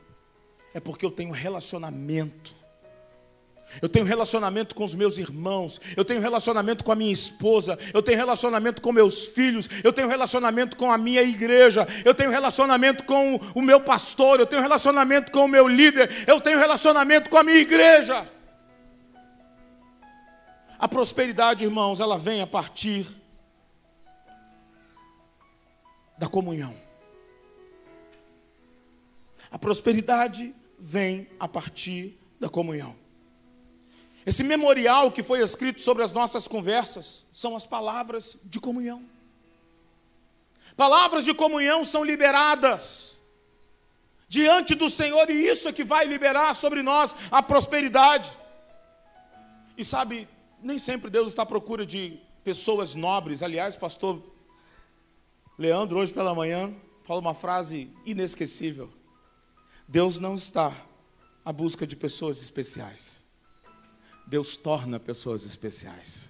é porque eu tenho relacionamento. Eu tenho relacionamento com os meus irmãos, eu tenho relacionamento com a minha esposa, eu tenho relacionamento com meus filhos, eu tenho relacionamento com a minha igreja, eu tenho relacionamento com o meu pastor, eu tenho relacionamento com o meu líder, eu tenho relacionamento com a minha igreja. A prosperidade, irmãos, ela vem a partir da comunhão. A prosperidade vem a partir da comunhão. Esse memorial que foi escrito sobre as nossas conversas são as palavras de comunhão. Palavras de comunhão são liberadas diante do Senhor, e isso é que vai liberar sobre nós a prosperidade. E sabe, nem sempre Deus está à procura de pessoas nobres. Aliás, pastor Leandro, hoje pela manhã, falou uma frase inesquecível. Deus não está à busca de pessoas especiais. Deus torna pessoas especiais.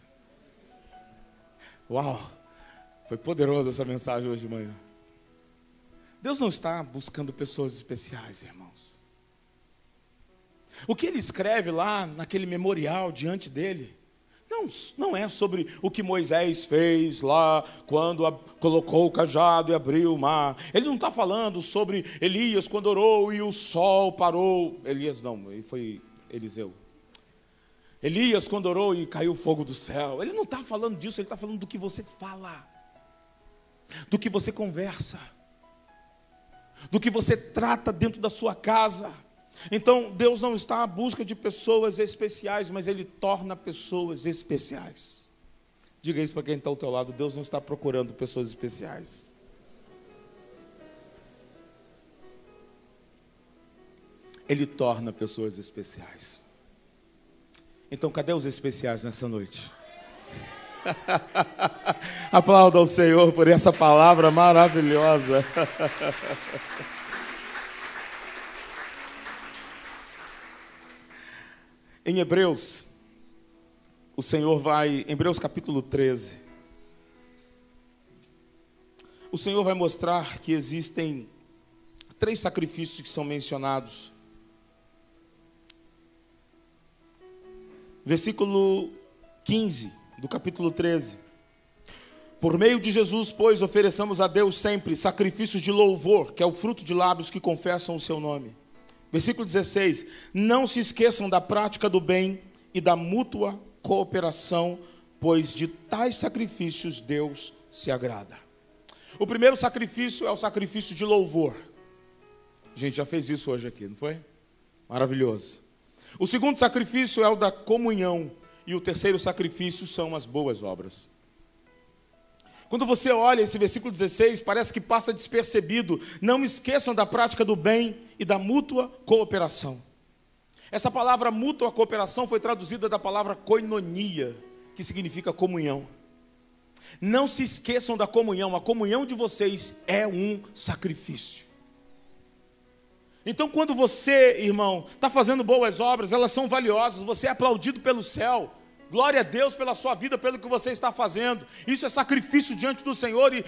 Uau! Foi poderosa essa mensagem hoje de manhã. Deus não está buscando pessoas especiais, irmãos. O que ele escreve lá naquele memorial diante dele, não, não é sobre o que Moisés fez lá quando a, colocou o cajado e abriu o mar. Ele não está falando sobre Elias quando orou e o sol parou. Elias não, foi Eliseu. Elias quando orou e caiu fogo do céu. Ele não está falando disso, ele está falando do que você fala, do que você conversa, do que você trata dentro da sua casa. Então, Deus não está à busca de pessoas especiais, mas Ele torna pessoas especiais. Diga isso para quem está ao teu lado: Deus não está procurando pessoas especiais. Ele torna pessoas especiais. Então, cadê os especiais nessa noite? Aplauda ao Senhor por essa palavra maravilhosa. Em Hebreus, o Senhor vai, Hebreus capítulo 13, o Senhor vai mostrar que existem três sacrifícios que são mencionados. Versículo 15 do capítulo 13. Por meio de Jesus, pois, ofereçamos a Deus sempre sacrifícios de louvor, que é o fruto de lábios que confessam o seu nome. Versículo 16: Não se esqueçam da prática do bem e da mútua cooperação, pois de tais sacrifícios Deus se agrada. O primeiro sacrifício é o sacrifício de louvor. A gente já fez isso hoje aqui, não foi? Maravilhoso. O segundo sacrifício é o da comunhão. E o terceiro sacrifício são as boas obras. Quando você olha esse versículo 16, parece que passa despercebido. Não esqueçam da prática do bem e da mútua cooperação. Essa palavra mútua cooperação foi traduzida da palavra koinonia, que significa comunhão. Não se esqueçam da comunhão, a comunhão de vocês é um sacrifício. Então, quando você, irmão, está fazendo boas obras, elas são valiosas, você é aplaudido pelo céu, Glória a Deus pela sua vida, pelo que você está fazendo. Isso é sacrifício diante do Senhor. E,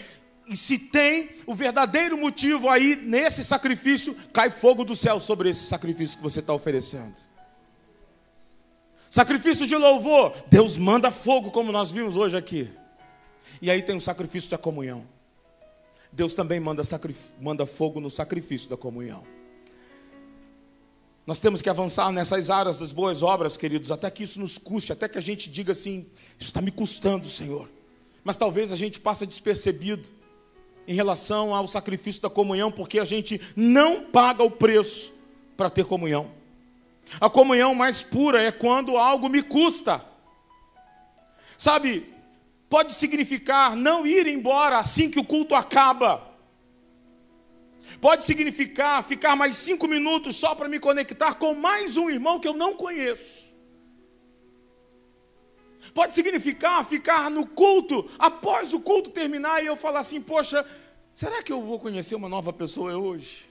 e se tem o verdadeiro motivo aí nesse sacrifício, cai fogo do céu sobre esse sacrifício que você está oferecendo. Sacrifício de louvor, Deus manda fogo, como nós vimos hoje aqui. E aí tem o sacrifício da comunhão. Deus também manda, manda fogo no sacrifício da comunhão. Nós temos que avançar nessas áreas das boas obras, queridos, até que isso nos custe, até que a gente diga assim: Isso está me custando, Senhor. Mas talvez a gente passe despercebido em relação ao sacrifício da comunhão, porque a gente não paga o preço para ter comunhão. A comunhão mais pura é quando algo me custa. Sabe, pode significar não ir embora assim que o culto acaba pode significar ficar mais cinco minutos só para me conectar com mais um irmão que eu não conheço. Pode significar ficar no culto, após o culto terminar, e eu falar assim: Poxa, será que eu vou conhecer uma nova pessoa hoje?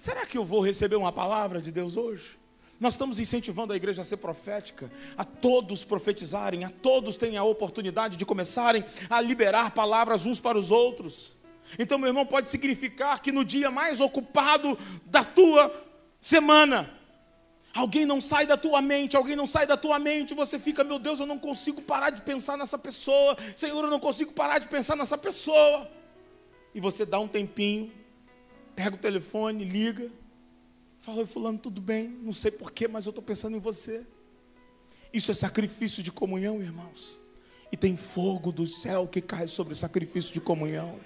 Será que eu vou receber uma palavra de Deus hoje? Nós estamos incentivando a igreja a ser profética, a todos profetizarem, a todos terem a oportunidade de começarem a liberar palavras uns para os outros. Então, meu irmão, pode significar que no dia mais ocupado da tua semana, alguém não sai da tua mente, alguém não sai da tua mente, você fica, meu Deus, eu não consigo parar de pensar nessa pessoa, Senhor, eu não consigo parar de pensar nessa pessoa. E você dá um tempinho, pega o telefone, liga, fala, oi fulano, tudo bem? Não sei porquê, mas eu estou pensando em você. Isso é sacrifício de comunhão, irmãos. E tem fogo do céu que cai sobre o sacrifício de comunhão.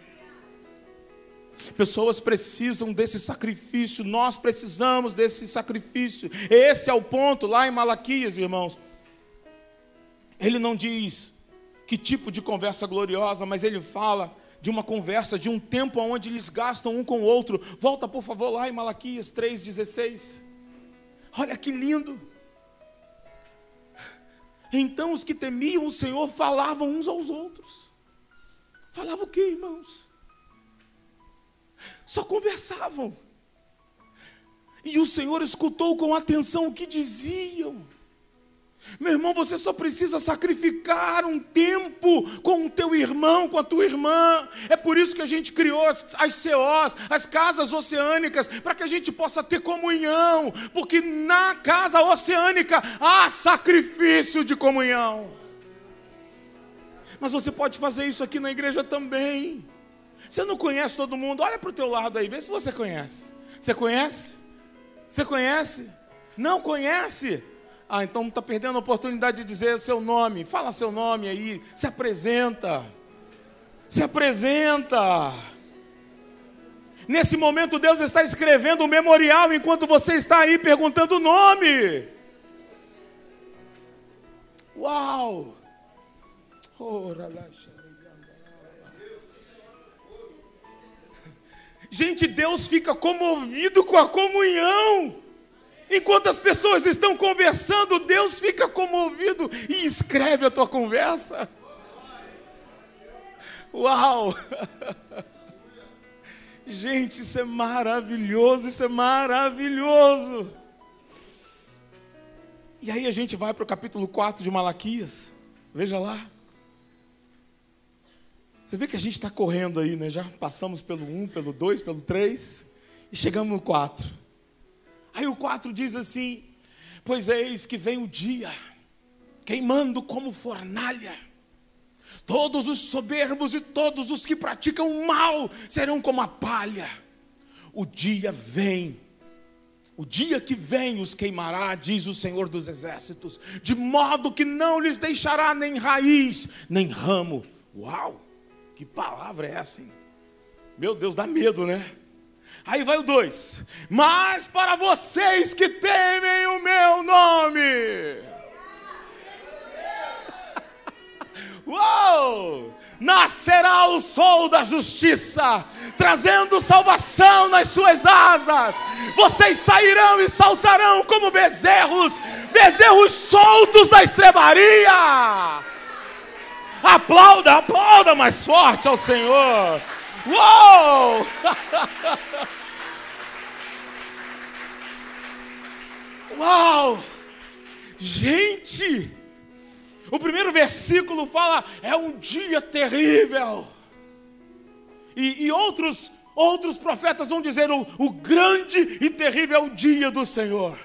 Pessoas precisam desse sacrifício, nós precisamos desse sacrifício. Esse é o ponto lá em Malaquias, irmãos. Ele não diz que tipo de conversa gloriosa, mas ele fala de uma conversa, de um tempo onde eles gastam um com o outro. Volta, por favor, lá em Malaquias 3,16. Olha que lindo. Então os que temiam o Senhor falavam uns aos outros. Falavam o que, irmãos? Só conversavam. E o Senhor escutou com atenção o que diziam. Meu irmão, você só precisa sacrificar um tempo com o teu irmão, com a tua irmã. É por isso que a gente criou as, as COs, as casas oceânicas, para que a gente possa ter comunhão, porque na casa oceânica há sacrifício de comunhão. Mas você pode fazer isso aqui na igreja também. Você não conhece todo mundo? Olha para o teu lado aí, vê se você conhece. Você conhece? Você conhece? Não conhece? Ah, então está perdendo a oportunidade de dizer o seu nome. Fala seu nome aí. Se apresenta. Se apresenta. Nesse momento, Deus está escrevendo um memorial enquanto você está aí perguntando o nome. Uau! Gente, Deus fica comovido com a comunhão. Enquanto as pessoas estão conversando, Deus fica comovido e escreve a tua conversa. Uau! Gente, isso é maravilhoso, isso é maravilhoso. E aí a gente vai para o capítulo 4 de Malaquias. Veja lá. Você vê que a gente está correndo aí, né? Já passamos pelo 1, pelo 2, pelo 3 e chegamos no 4. Aí o 4 diz assim: Pois eis que vem o dia, queimando como fornalha. Todos os soberbos e todos os que praticam mal serão como a palha. O dia vem, o dia que vem os queimará, diz o Senhor dos Exércitos, de modo que não lhes deixará nem raiz, nem ramo. Uau, que palavra é essa, hein? Meu Deus, dá medo, né? Aí vai o 2: Mas para vocês que temem o meu nome. Uou! Nascerá o sol da justiça, trazendo salvação nas suas asas. Vocês sairão e saltarão como bezerros, bezerros soltos da estrebaria. Aplauda, aplauda mais forte ao Senhor. Uou! Uau! Gente! O primeiro versículo fala: é um dia terrível. E, e outros, outros profetas vão dizer: o, o grande e terrível dia do Senhor.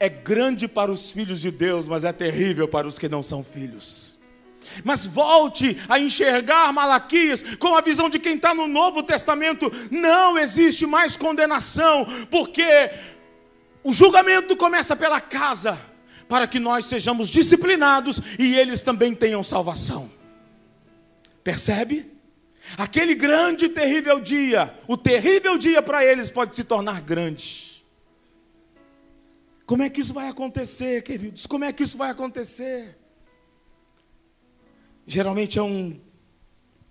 É grande para os filhos de Deus, mas é terrível para os que não são filhos. Mas volte a enxergar Malaquias com a visão de quem está no Novo Testamento. Não existe mais condenação, porque o julgamento começa pela casa, para que nós sejamos disciplinados e eles também tenham salvação. Percebe? Aquele grande e terrível dia, o terrível dia para eles pode se tornar grande. Como é que isso vai acontecer, queridos? Como é que isso vai acontecer? Geralmente é um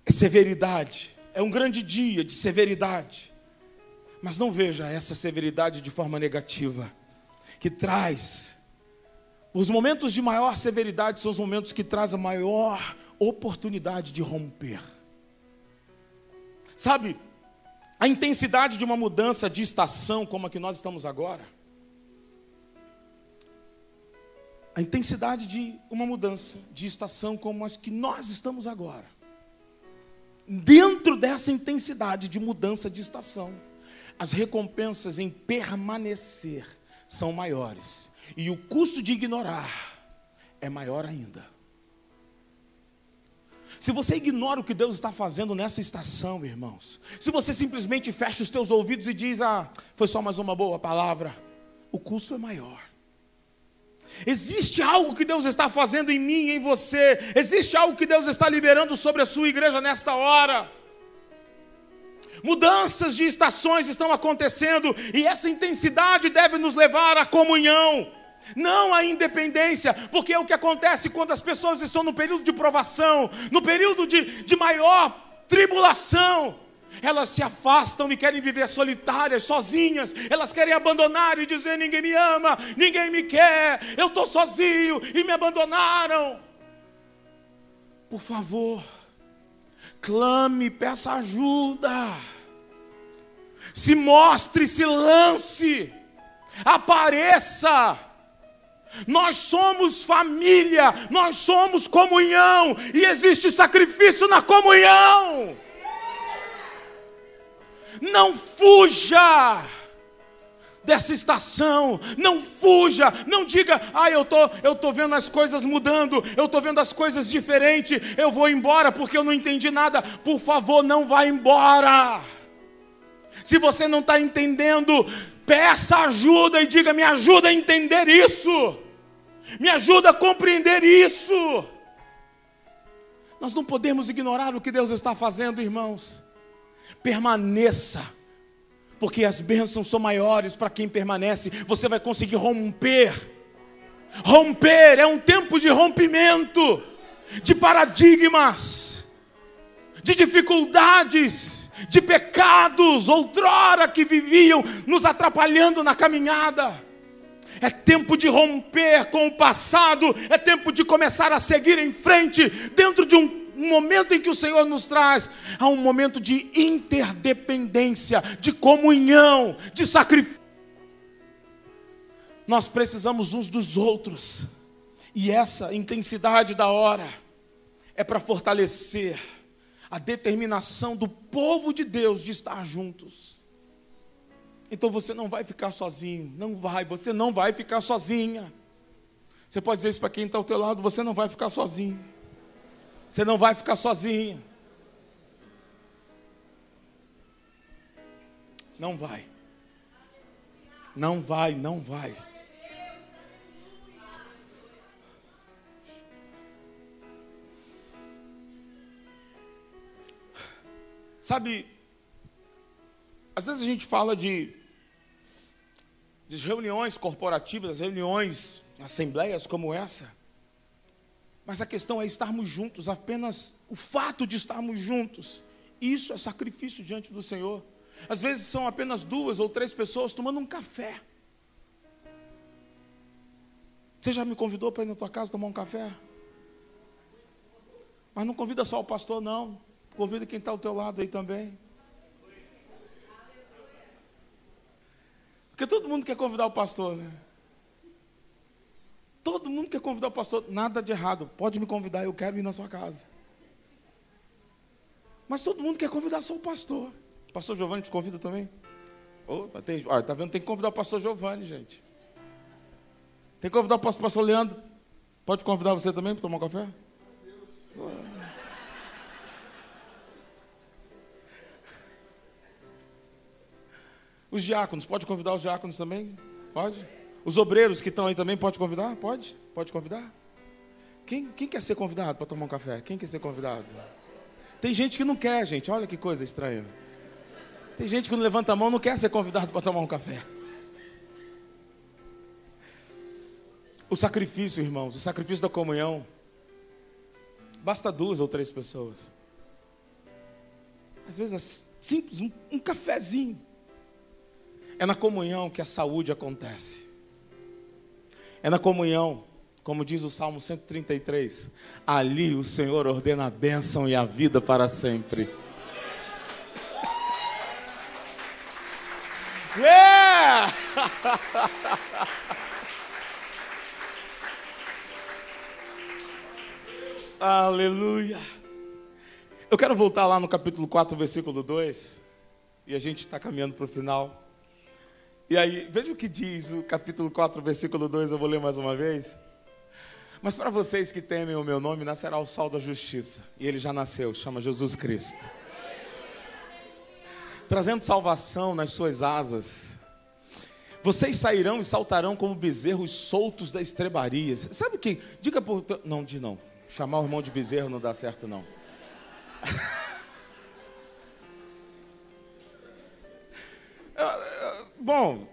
é severidade, é um grande dia de severidade. Mas não veja essa severidade de forma negativa, que traz os momentos de maior severidade são os momentos que trazem a maior oportunidade de romper. Sabe, a intensidade de uma mudança de estação como a que nós estamos agora, a intensidade de uma mudança de estação como as que nós estamos agora, dentro dessa intensidade de mudança de estação, as recompensas em permanecer são maiores, e o custo de ignorar é maior ainda. Se você ignora o que Deus está fazendo nessa estação, irmãos, se você simplesmente fecha os teus ouvidos e diz: "Ah, foi só mais uma boa palavra", o custo é maior. Existe algo que Deus está fazendo em mim, em você. Existe algo que Deus está liberando sobre a sua igreja nesta hora. Mudanças de estações estão acontecendo e essa intensidade deve nos levar à comunhão, não à independência, porque é o que acontece quando as pessoas estão no período de provação, no período de, de maior tribulação. Elas se afastam e querem viver solitárias, sozinhas. Elas querem abandonar e dizer: ninguém me ama, ninguém me quer, eu estou sozinho e me abandonaram. Por favor, clame, peça ajuda, se mostre, se lance, apareça. Nós somos família, nós somos comunhão, e existe sacrifício na comunhão. Não fuja dessa estação, não fuja, não diga, ah, eu tô, eu tô vendo as coisas mudando, eu tô vendo as coisas diferentes, eu vou embora porque eu não entendi nada. Por favor, não vá embora. Se você não está entendendo, peça ajuda e diga: me ajuda a entender isso, me ajuda a compreender isso. Nós não podemos ignorar o que Deus está fazendo, irmãos. Permaneça porque as bênçãos são maiores para quem permanece. Você vai conseguir romper. Romper é um tempo de rompimento, de paradigmas, de dificuldades, de pecados outrora que viviam nos atrapalhando na caminhada. É tempo de romper com o passado, é tempo de começar a seguir em frente dentro de um um momento em que o Senhor nos traz a um momento de interdependência, de comunhão, de sacrifício. Nós precisamos uns dos outros, e essa intensidade da hora é para fortalecer a determinação do povo de Deus de estar juntos. Então você não vai ficar sozinho, não vai, você não vai ficar sozinha. Você pode dizer isso para quem está ao teu lado, você não vai ficar sozinho. Você não vai ficar sozinho. Não vai. Não vai, não vai. Sabe, às vezes a gente fala de, de reuniões corporativas, reuniões, assembleias como essa. Mas a questão é estarmos juntos, apenas o fato de estarmos juntos. Isso é sacrifício diante do Senhor. Às vezes são apenas duas ou três pessoas tomando um café. Você já me convidou para ir na tua casa tomar um café? Mas não convida só o pastor, não. Convida quem está ao teu lado aí também. Porque todo mundo quer convidar o pastor, né? Todo mundo quer convidar o pastor, nada de errado, pode me convidar, eu quero ir na sua casa. Mas todo mundo quer convidar só o pastor. Pastor Giovanni te convida também? Opa, tem, olha, tá vendo? Tem que convidar o pastor Giovanni, gente. Tem que convidar o pastor, pastor Leandro. Pode convidar você também para tomar um café? Os diáconos, pode convidar os diáconos também? Pode? Os obreiros que estão aí também, pode convidar? Pode? Pode convidar? Quem, quem quer ser convidado para tomar um café? Quem quer ser convidado? Tem gente que não quer, gente. Olha que coisa estranha. Tem gente que não levanta a mão não quer ser convidado para tomar um café. O sacrifício, irmãos, o sacrifício da comunhão. Basta duas ou três pessoas. Às vezes é simples, um, um cafezinho. É na comunhão que a saúde acontece. É na comunhão, como diz o Salmo 133. Ali o Senhor ordena a bênção e a vida para sempre. Yeah! Aleluia. Eu quero voltar lá no capítulo 4, versículo 2. E a gente está caminhando para o final. E aí, veja o que diz o capítulo 4, versículo 2, eu vou ler mais uma vez. Mas para vocês que temem o meu nome, nascerá o sol da justiça. E ele já nasceu, chama Jesus Cristo. Trazendo salvação nas suas asas. Vocês sairão e saltarão como bezerros soltos da estrebaria. Sabe o que? Diga por. Não, de não. Chamar o irmão de bezerro não dá certo, não. Bom,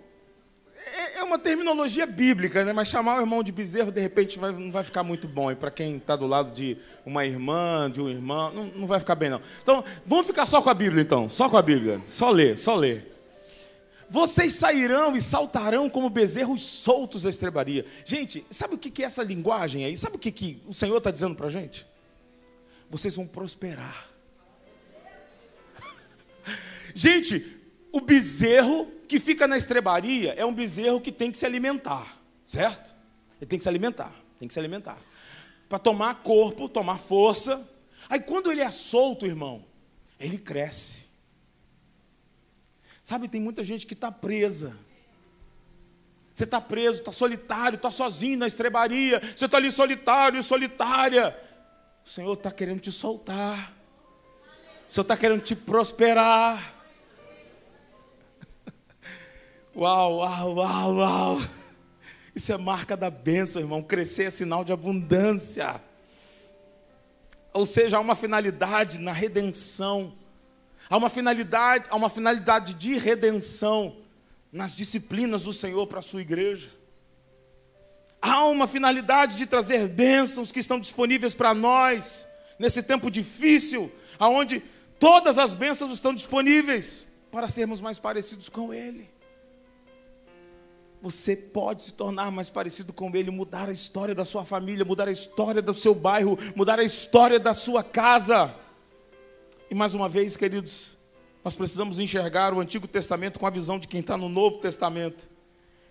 é, é uma terminologia bíblica, né? mas chamar o irmão de bezerro de repente vai, não vai ficar muito bom. E para quem está do lado de uma irmã, de um irmão, não, não vai ficar bem, não. Então, vamos ficar só com a Bíblia, então. Só com a Bíblia. Só ler, só ler. Vocês sairão e saltarão como bezerros soltos da estrebaria. Gente, sabe o que é essa linguagem aí? Sabe o que, que o Senhor está dizendo para a gente? Vocês vão prosperar. Gente, o bezerro que fica na estrebaria é um bezerro que tem que se alimentar, certo? Ele tem que se alimentar, tem que se alimentar. Para tomar corpo, tomar força. Aí quando ele é solto, irmão, ele cresce. Sabe, tem muita gente que está presa. Você está preso, está solitário, está sozinho na estrebaria. Você está ali solitário, solitária. O Senhor está querendo te soltar. O Senhor está querendo te prosperar. Uau, uau, uau, uau. Isso é marca da bênção, irmão. Crescer é sinal de abundância. Ou seja, há uma finalidade na redenção. Há uma finalidade, há uma finalidade de redenção nas disciplinas do Senhor para a sua igreja. Há uma finalidade de trazer bênçãos que estão disponíveis para nós nesse tempo difícil, aonde todas as bênçãos estão disponíveis para sermos mais parecidos com Ele. Você pode se tornar mais parecido com Ele, mudar a história da sua família, mudar a história do seu bairro, mudar a história da sua casa. E mais uma vez, queridos, nós precisamos enxergar o Antigo Testamento com a visão de quem está no Novo Testamento.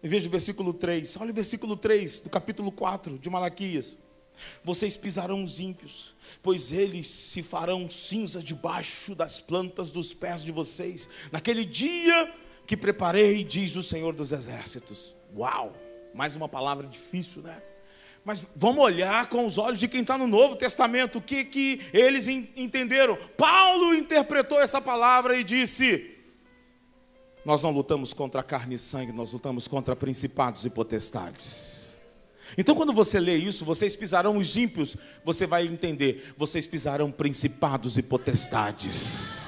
E veja o versículo 3. Olha o versículo 3 do capítulo 4 de Malaquias. Vocês pisarão os ímpios, pois eles se farão cinza debaixo das plantas dos pés de vocês. Naquele dia que preparei, diz o Senhor dos Exércitos. Uau! Mais uma palavra difícil, né? Mas vamos olhar com os olhos de quem está no Novo Testamento, o que, que eles entenderam. Paulo interpretou essa palavra e disse: Nós não lutamos contra carne e sangue, nós lutamos contra principados e potestades. Então, quando você lê isso, vocês pisarão os ímpios, você vai entender: vocês pisarão principados e potestades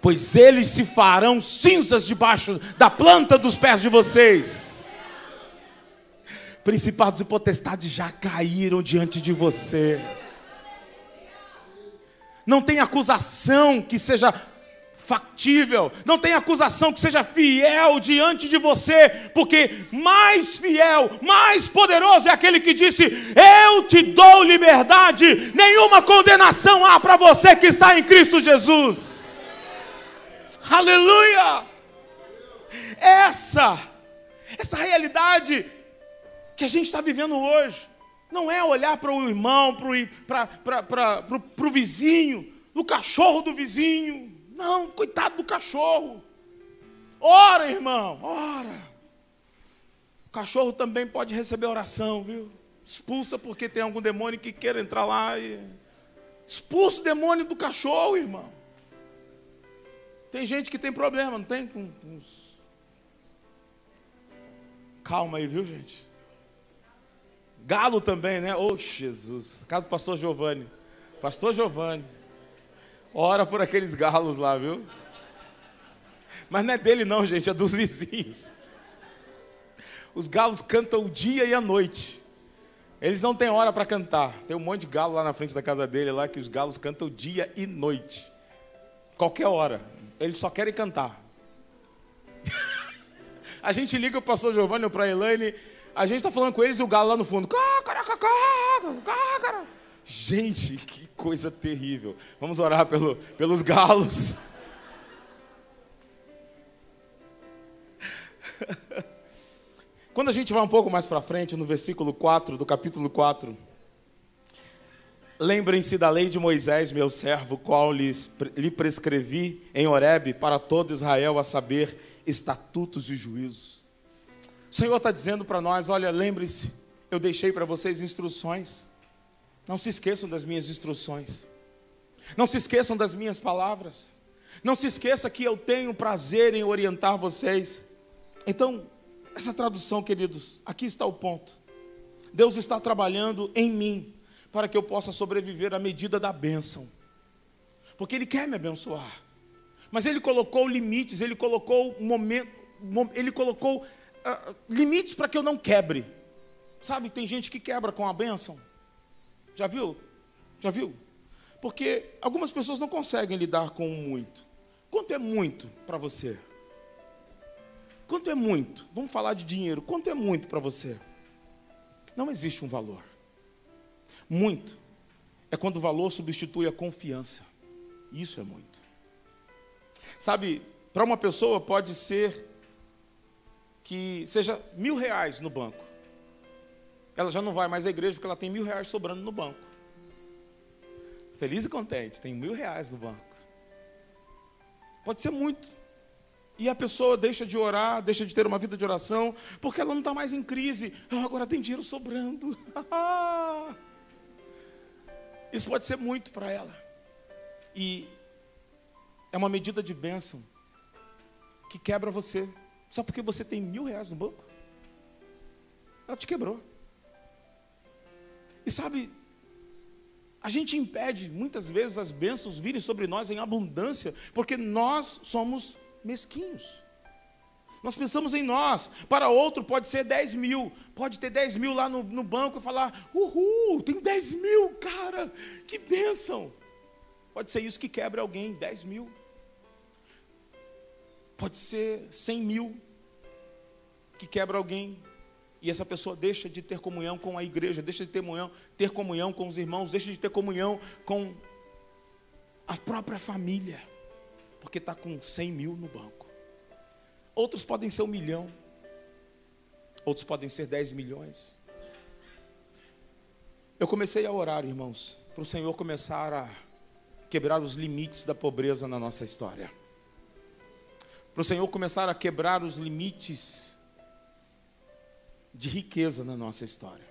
pois eles se farão cinzas debaixo da planta dos pés de vocês. Principados e potestades já caíram diante de você. Não tem acusação que seja factível, não tem acusação que seja fiel diante de você, porque mais fiel, mais poderoso é aquele que disse: Eu te dou liberdade, nenhuma condenação há para você que está em Cristo Jesus. Aleluia! Essa, essa realidade que a gente está vivendo hoje, não é olhar para o irmão, para o vizinho, o cachorro do vizinho. Não, coitado do cachorro. Ora, irmão, ora. O cachorro também pode receber oração, viu? Expulsa porque tem algum demônio que queira entrar lá. E... Expulsa o demônio do cachorro, irmão. Tem gente que tem problema, não tem? Com, com. Calma aí, viu, gente? Galo também, né? Oh, Jesus. Casa do pastor Giovanni. Pastor Giovanni. Ora por aqueles galos lá, viu? Mas não é dele, não, gente, é dos vizinhos. Os galos cantam o dia e a noite. Eles não têm hora para cantar. Tem um monte de galo lá na frente da casa dele, lá que os galos cantam dia e noite. Qualquer hora. Eles só querem cantar. a gente liga para o pastor Giovanni ou para a Elaine, a gente está falando com eles e o galo lá no fundo. Gente, que coisa terrível. Vamos orar pelo, pelos galos. Quando a gente vai um pouco mais para frente, no versículo 4 do capítulo 4, Lembrem-se da lei de Moisés, meu servo, qual lhes, lhe prescrevi em Horebe para todo Israel, a saber, estatutos e juízos. O Senhor está dizendo para nós: olha, lembre-se, eu deixei para vocês instruções. Não se esqueçam das minhas instruções. Não se esqueçam das minhas palavras. Não se esqueça que eu tenho prazer em orientar vocês. Então, essa tradução, queridos, aqui está o ponto. Deus está trabalhando em mim para que eu possa sobreviver à medida da bênção. Porque Ele quer me abençoar. Mas Ele colocou limites, Ele colocou momento, Ele colocou uh, limites para que eu não quebre. Sabe, tem gente que quebra com a bênção. Já viu? Já viu? Porque algumas pessoas não conseguem lidar com muito. Quanto é muito para você? Quanto é muito? Vamos falar de dinheiro. Quanto é muito para você? Não existe um valor. Muito é quando o valor substitui a confiança. Isso é muito. Sabe, para uma pessoa pode ser que seja mil reais no banco. ela já não vai mais à igreja porque ela tem mil reais sobrando no banco. Feliz e contente, tem mil reais no banco. Pode ser muito. E a pessoa deixa de orar, deixa de ter uma vida de oração, porque ela não está mais em crise. Ah, agora tem dinheiro sobrando. Isso pode ser muito para ela. E é uma medida de bênção que quebra você. Só porque você tem mil reais no banco. Ela te quebrou. E sabe, a gente impede muitas vezes as bênçãos virem sobre nós em abundância, porque nós somos mesquinhos. Nós pensamos em nós. Para outro pode ser 10 mil. Pode ter 10 mil lá no, no banco e falar: Uhul, tem 10 mil, cara, que bênção. Pode ser isso que quebra alguém, 10 mil. Pode ser 100 mil que quebra alguém. E essa pessoa deixa de ter comunhão com a igreja, deixa de ter comunhão, ter comunhão com os irmãos, deixa de ter comunhão com a própria família, porque está com 100 mil no banco. Outros podem ser um milhão, outros podem ser 10 milhões. Eu comecei a orar, irmãos, para o Senhor começar a quebrar os limites da pobreza na nossa história. Para o Senhor começar a quebrar os limites de riqueza na nossa história.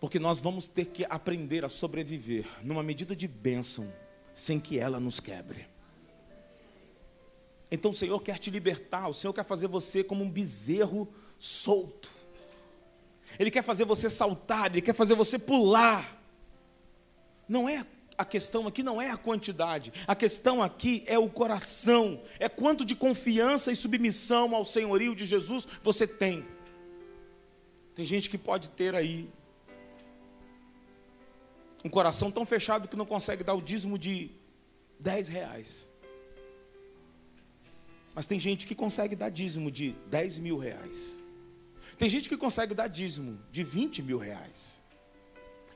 Porque nós vamos ter que aprender a sobreviver numa medida de bênção, sem que ela nos quebre. Então o Senhor quer te libertar, o Senhor quer fazer você como um bezerro solto. Ele quer fazer você saltar, ele quer fazer você pular. Não é a questão aqui não é a quantidade, a questão aqui é o coração, é quanto de confiança e submissão ao senhorio de Jesus você tem. Tem gente que pode ter aí um coração tão fechado que não consegue dar o dízimo de 10 reais. Mas tem gente que consegue dar dízimo de 10 mil reais. Tem gente que consegue dar dízimo de 20 mil reais.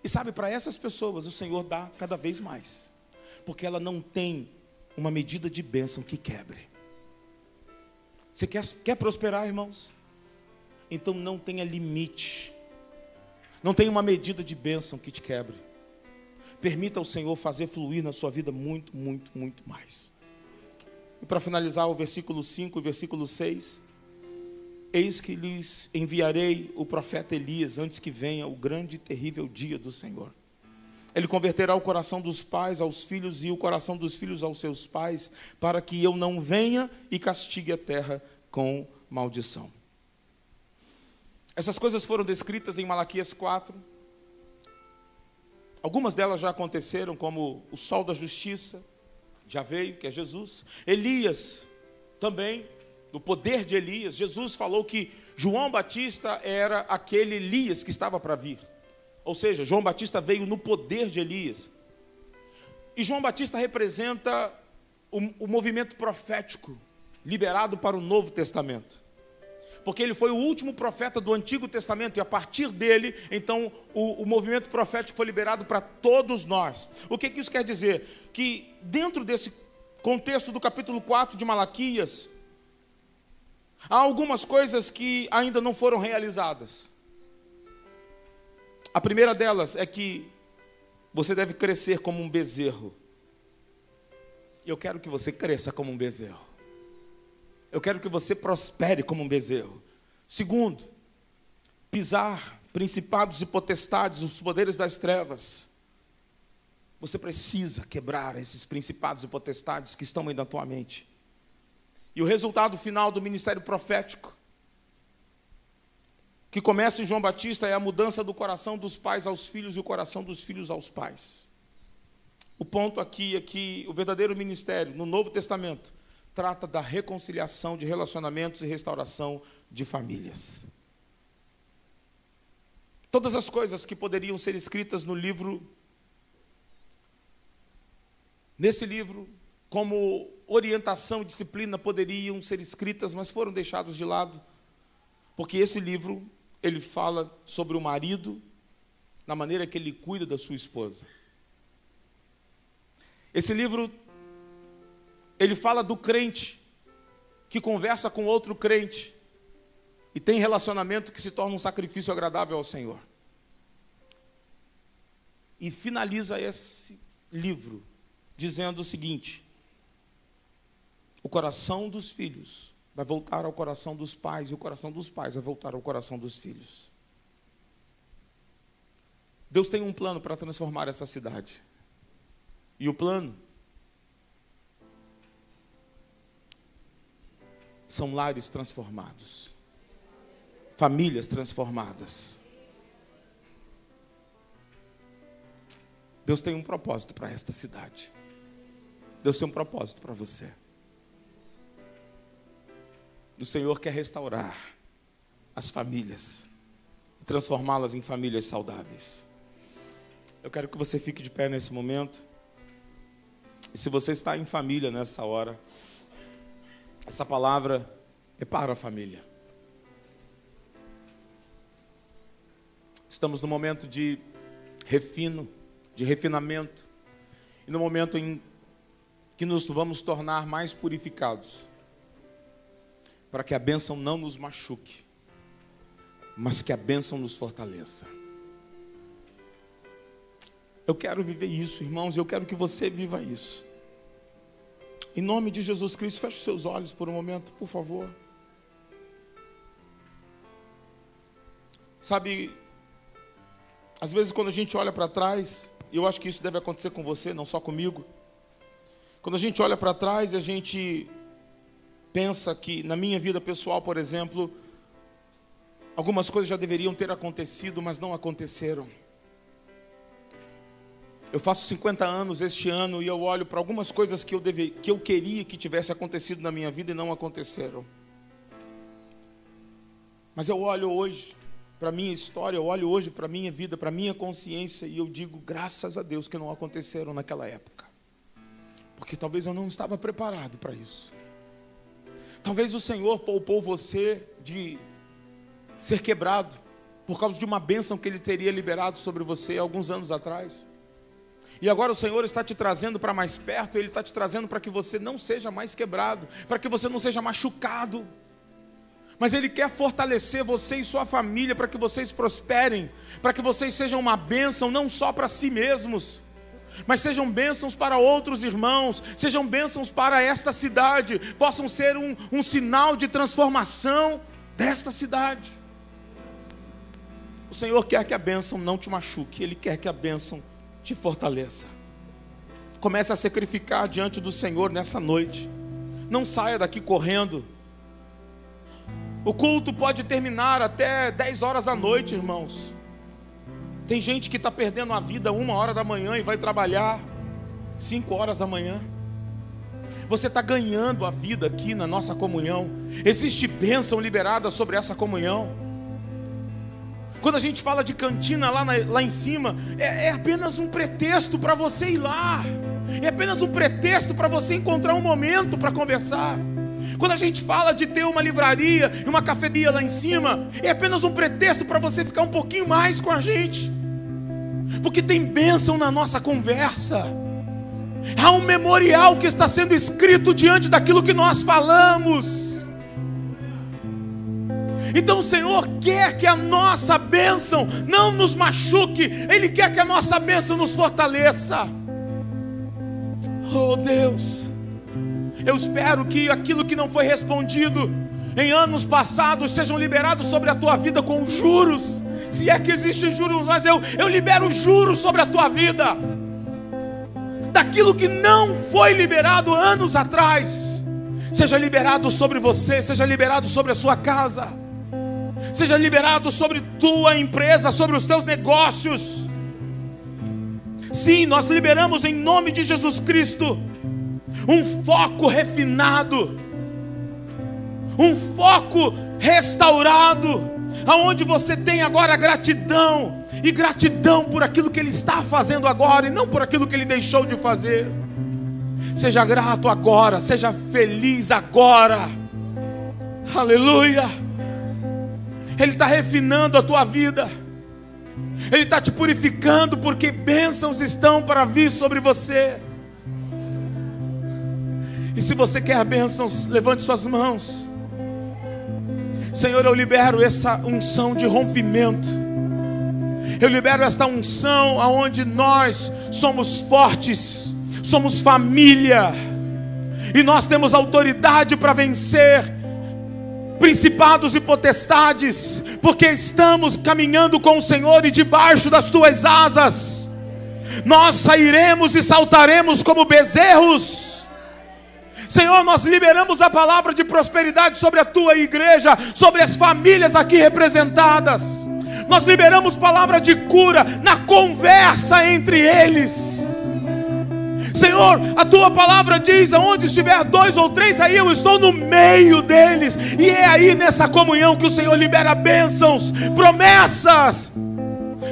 E sabe, para essas pessoas o Senhor dá cada vez mais, porque ela não tem uma medida de bênção que quebre. Você quer, quer prosperar, irmãos? Então não tenha limite, não tenha uma medida de bênção que te quebre. Permita ao Senhor fazer fluir na sua vida muito, muito, muito mais. E para finalizar, o versículo 5 e versículo 6. Eis que lhes enviarei o profeta Elias antes que venha o grande e terrível dia do Senhor. Ele converterá o coração dos pais aos filhos e o coração dos filhos aos seus pais, para que eu não venha e castigue a terra com maldição. Essas coisas foram descritas em Malaquias 4. Algumas delas já aconteceram, como o sol da justiça, já veio, que é Jesus. Elias também no poder de Elias, Jesus falou que João Batista era aquele Elias que estava para vir. Ou seja, João Batista veio no poder de Elias. E João Batista representa o, o movimento profético liberado para o Novo Testamento. Porque ele foi o último profeta do Antigo Testamento, e a partir dele, então, o, o movimento profético foi liberado para todos nós. O que, que isso quer dizer? Que dentro desse contexto do capítulo 4 de Malaquias, Há algumas coisas que ainda não foram realizadas. A primeira delas é que você deve crescer como um bezerro. Eu quero que você cresça como um bezerro. Eu quero que você prospere como um bezerro. Segundo, pisar principados e potestades, os poderes das trevas. Você precisa quebrar esses principados e potestades que estão aí na tua mente. E o resultado final do ministério profético, que começa em João Batista, é a mudança do coração dos pais aos filhos e o coração dos filhos aos pais. O ponto aqui é que o verdadeiro ministério no Novo Testamento trata da reconciliação de relacionamentos e restauração de famílias. Todas as coisas que poderiam ser escritas no livro, nesse livro, como orientação e disciplina poderiam ser escritas, mas foram deixados de lado, porque esse livro ele fala sobre o marido na maneira que ele cuida da sua esposa. Esse livro ele fala do crente que conversa com outro crente e tem relacionamento que se torna um sacrifício agradável ao Senhor. E finaliza esse livro dizendo o seguinte: o coração dos filhos vai voltar ao coração dos pais, e o coração dos pais vai voltar ao coração dos filhos. Deus tem um plano para transformar essa cidade. E o plano são lares transformados, famílias transformadas. Deus tem um propósito para esta cidade. Deus tem um propósito para você. O Senhor quer restaurar as famílias, transformá-las em famílias saudáveis. Eu quero que você fique de pé nesse momento. E se você está em família nessa hora, essa palavra é para a família. Estamos no momento de refino, de refinamento, e no momento em que nos vamos tornar mais purificados para que a bênção não nos machuque, mas que a bênção nos fortaleça. Eu quero viver isso, irmãos, eu quero que você viva isso. Em nome de Jesus Cristo, feche os seus olhos por um momento, por favor. Sabe, às vezes quando a gente olha para trás, e eu acho que isso deve acontecer com você, não só comigo. Quando a gente olha para trás, a gente pensa que na minha vida pessoal, por exemplo, algumas coisas já deveriam ter acontecido, mas não aconteceram. Eu faço 50 anos este ano e eu olho para algumas coisas que eu, deve, que eu queria que tivesse acontecido na minha vida e não aconteceram. Mas eu olho hoje para a minha história, eu olho hoje para a minha vida, para a minha consciência e eu digo, graças a Deus que não aconteceram naquela época. Porque talvez eu não estava preparado para isso. Talvez o Senhor poupou você de ser quebrado por causa de uma bênção que Ele teria liberado sobre você alguns anos atrás. E agora o Senhor está te trazendo para mais perto, Ele está te trazendo para que você não seja mais quebrado, para que você não seja machucado. Mas Ele quer fortalecer você e sua família para que vocês prosperem, para que vocês sejam uma bênção não só para si mesmos, mas sejam bênçãos para outros irmãos, sejam bênçãos para esta cidade, possam ser um, um sinal de transformação desta cidade. O Senhor quer que a bênção não te machuque, Ele quer que a bênção te fortaleça. Comece a sacrificar diante do Senhor nessa noite. Não saia daqui correndo. O culto pode terminar até 10 horas da noite, irmãos. Tem gente que está perdendo a vida uma hora da manhã e vai trabalhar cinco horas da manhã. Você está ganhando a vida aqui na nossa comunhão. Existe bênção liberada sobre essa comunhão. Quando a gente fala de cantina lá, na, lá em cima, é, é apenas um pretexto para você ir lá. É apenas um pretexto para você encontrar um momento para conversar. Quando a gente fala de ter uma livraria e uma cafeteria lá em cima, é apenas um pretexto para você ficar um pouquinho mais com a gente, porque tem bênção na nossa conversa. Há um memorial que está sendo escrito diante daquilo que nós falamos. Então o Senhor quer que a nossa bênção não nos machuque, Ele quer que a nossa bênção nos fortaleça. Oh Deus. Eu espero que aquilo que não foi respondido em anos passados sejam liberados sobre a tua vida com juros. Se é que existe juros, mas eu, eu libero juros sobre a tua vida. Daquilo que não foi liberado anos atrás, seja liberado sobre você, seja liberado sobre a sua casa, seja liberado sobre tua empresa, sobre os teus negócios. Sim, nós liberamos em nome de Jesus Cristo um foco refinado, um foco restaurado, aonde você tem agora gratidão e gratidão por aquilo que ele está fazendo agora e não por aquilo que ele deixou de fazer. Seja grato agora, seja feliz agora. Aleluia. Ele está refinando a tua vida. Ele está te purificando, porque bênçãos estão para vir sobre você. E se você quer bênçãos, levante suas mãos. Senhor, eu libero essa unção de rompimento. Eu libero esta unção aonde nós somos fortes, somos família, e nós temos autoridade para vencer principados e potestades, porque estamos caminhando com o Senhor e debaixo das tuas asas. Nós sairemos e saltaremos como bezerros. Senhor, nós liberamos a palavra de prosperidade sobre a tua igreja, sobre as famílias aqui representadas. Nós liberamos palavra de cura na conversa entre eles. Senhor, a tua palavra diz: aonde estiver dois ou três, aí eu estou no meio deles, e é aí nessa comunhão que o Senhor libera bênçãos, promessas.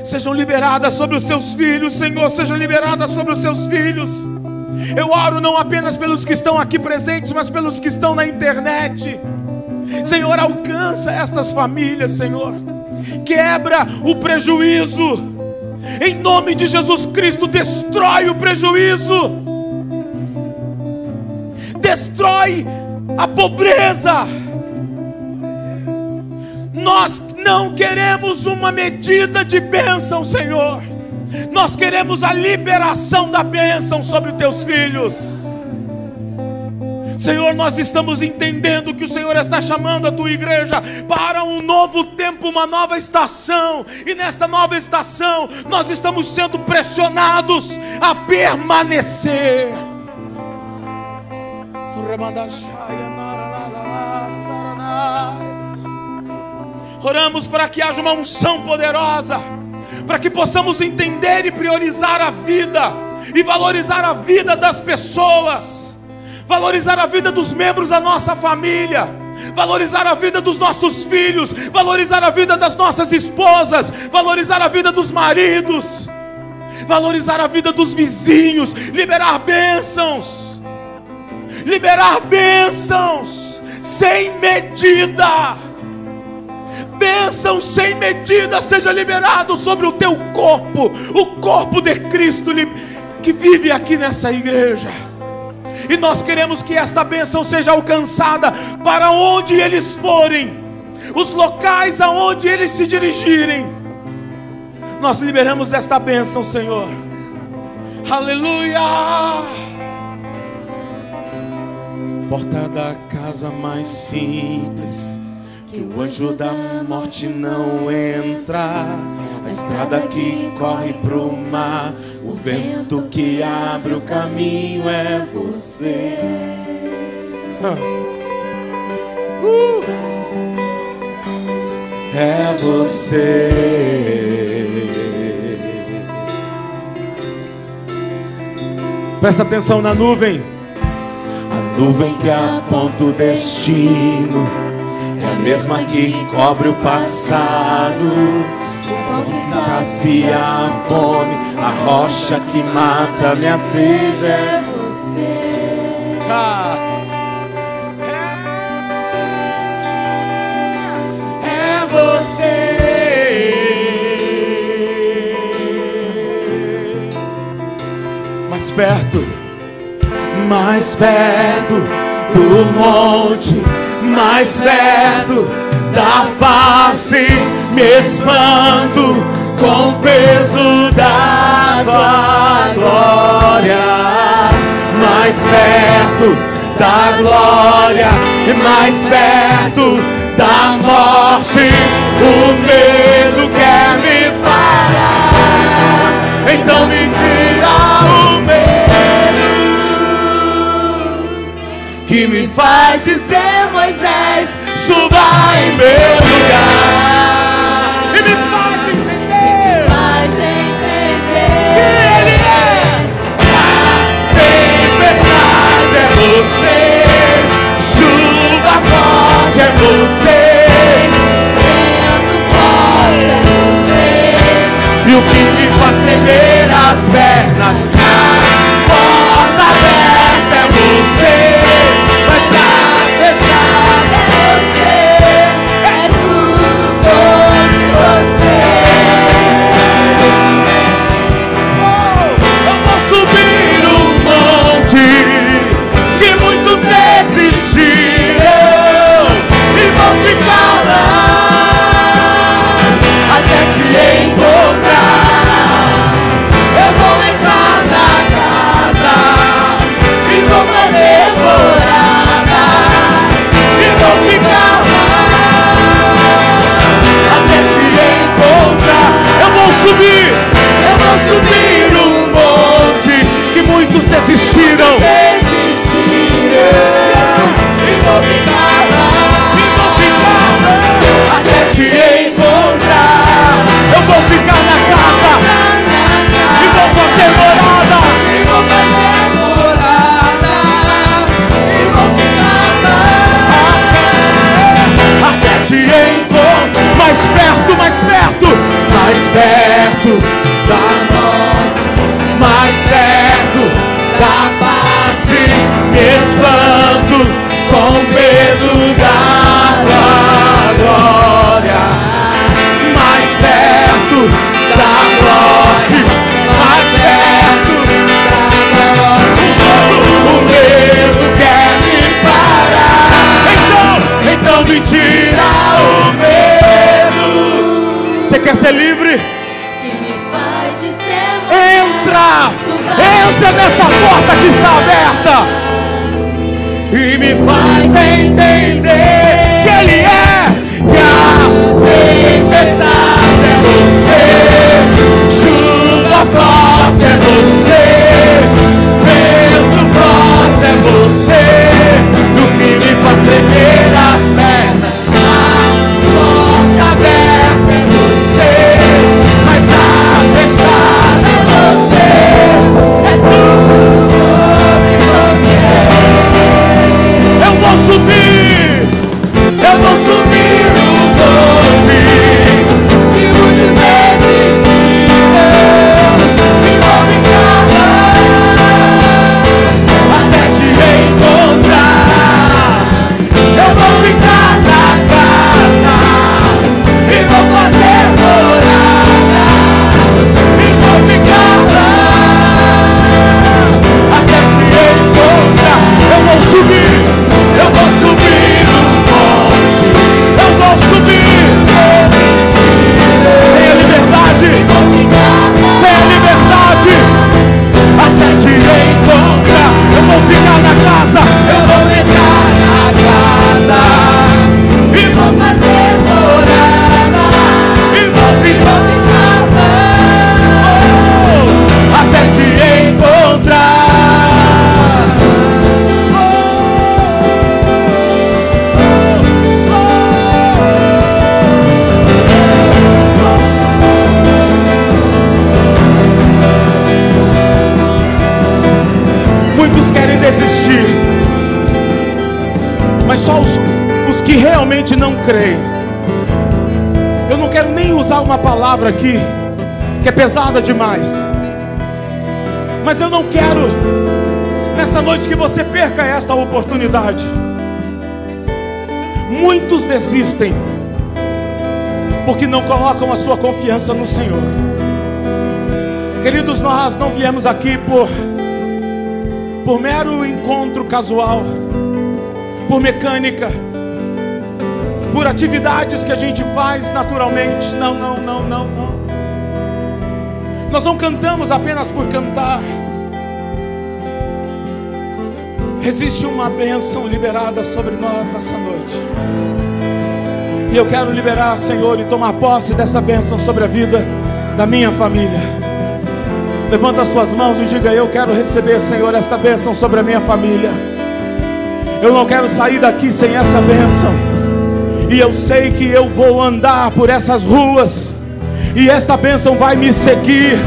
Sejam liberadas sobre os seus filhos, Senhor, sejam liberadas sobre os seus filhos. Eu oro não apenas pelos que estão aqui presentes, mas pelos que estão na internet. Senhor, alcança estas famílias, Senhor. Quebra o prejuízo em nome de Jesus Cristo, destrói o prejuízo, destrói a pobreza. Nós não queremos uma medida de bênção, Senhor. Nós queremos a liberação da bênção sobre os teus filhos. Senhor, nós estamos entendendo que o Senhor está chamando a tua igreja para um novo tempo, uma nova estação, e nesta nova estação nós estamos sendo pressionados a permanecer. Oramos para que haja uma unção poderosa, para que possamos entender e priorizar a vida e valorizar a vida das pessoas valorizar a vida dos membros da nossa família, valorizar a vida dos nossos filhos, valorizar a vida das nossas esposas, valorizar a vida dos maridos, valorizar a vida dos vizinhos, liberar bênçãos, liberar bênçãos sem medida. Bênção sem medida seja liberado sobre o teu corpo, o corpo de Cristo que vive aqui nessa igreja e nós queremos que esta bênção seja alcançada para onde eles forem, os locais aonde eles se dirigirem. Nós liberamos esta bênção, Senhor. Aleluia! Porta da casa mais simples, que o anjo da morte não entra. A estrada que corre pro mar o vento que abre o caminho é você. Uh. É você. Presta atenção na nuvem. A nuvem que aponta o destino a mesma que cobre o passado sacia a fome, a rocha que mata minha sede é você. Ah. É, é você. Mais perto, mais perto do monte, mais perto da face, me espanto com o peso da tua glória, mais perto da glória, mais perto da morte, o medo quer me parar, então me tira que me faz dizer Moisés, suba em meu lugar. você, chuva forte é você, vento forte é você, e o que me faz tremer as pernas, desistir. Mas só os, os que realmente não creem. Eu não quero nem usar uma palavra aqui que é pesada demais, mas eu não quero nessa noite que você perca esta oportunidade. Muitos desistem porque não colocam a sua confiança no Senhor. Queridos, nós não viemos aqui por por mero encontro casual, por mecânica, por atividades que a gente faz naturalmente. Não, não, não, não, não. Nós não cantamos apenas por cantar. Existe uma bênção liberada sobre nós nessa noite. E eu quero liberar, Senhor, e tomar posse dessa bênção sobre a vida da minha família. Levanta as tuas mãos e diga: Eu quero receber, Senhor, esta bênção sobre a minha família. Eu não quero sair daqui sem essa bênção. E eu sei que eu vou andar por essas ruas. E esta bênção vai me seguir.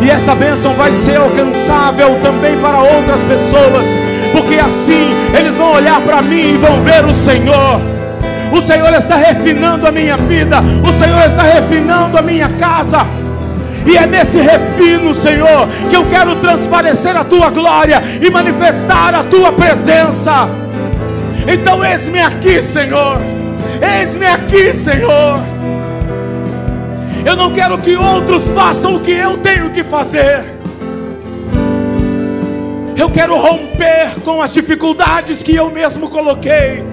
E essa bênção vai ser alcançável também para outras pessoas. Porque assim eles vão olhar para mim e vão ver o Senhor. O Senhor está refinando a minha vida. O Senhor está refinando a minha casa. E é nesse refino, Senhor, que eu quero transparecer a tua glória e manifestar a tua presença. Então, eis-me aqui, Senhor. Eis-me aqui, Senhor. Eu não quero que outros façam o que eu tenho que fazer. Eu quero romper com as dificuldades que eu mesmo coloquei.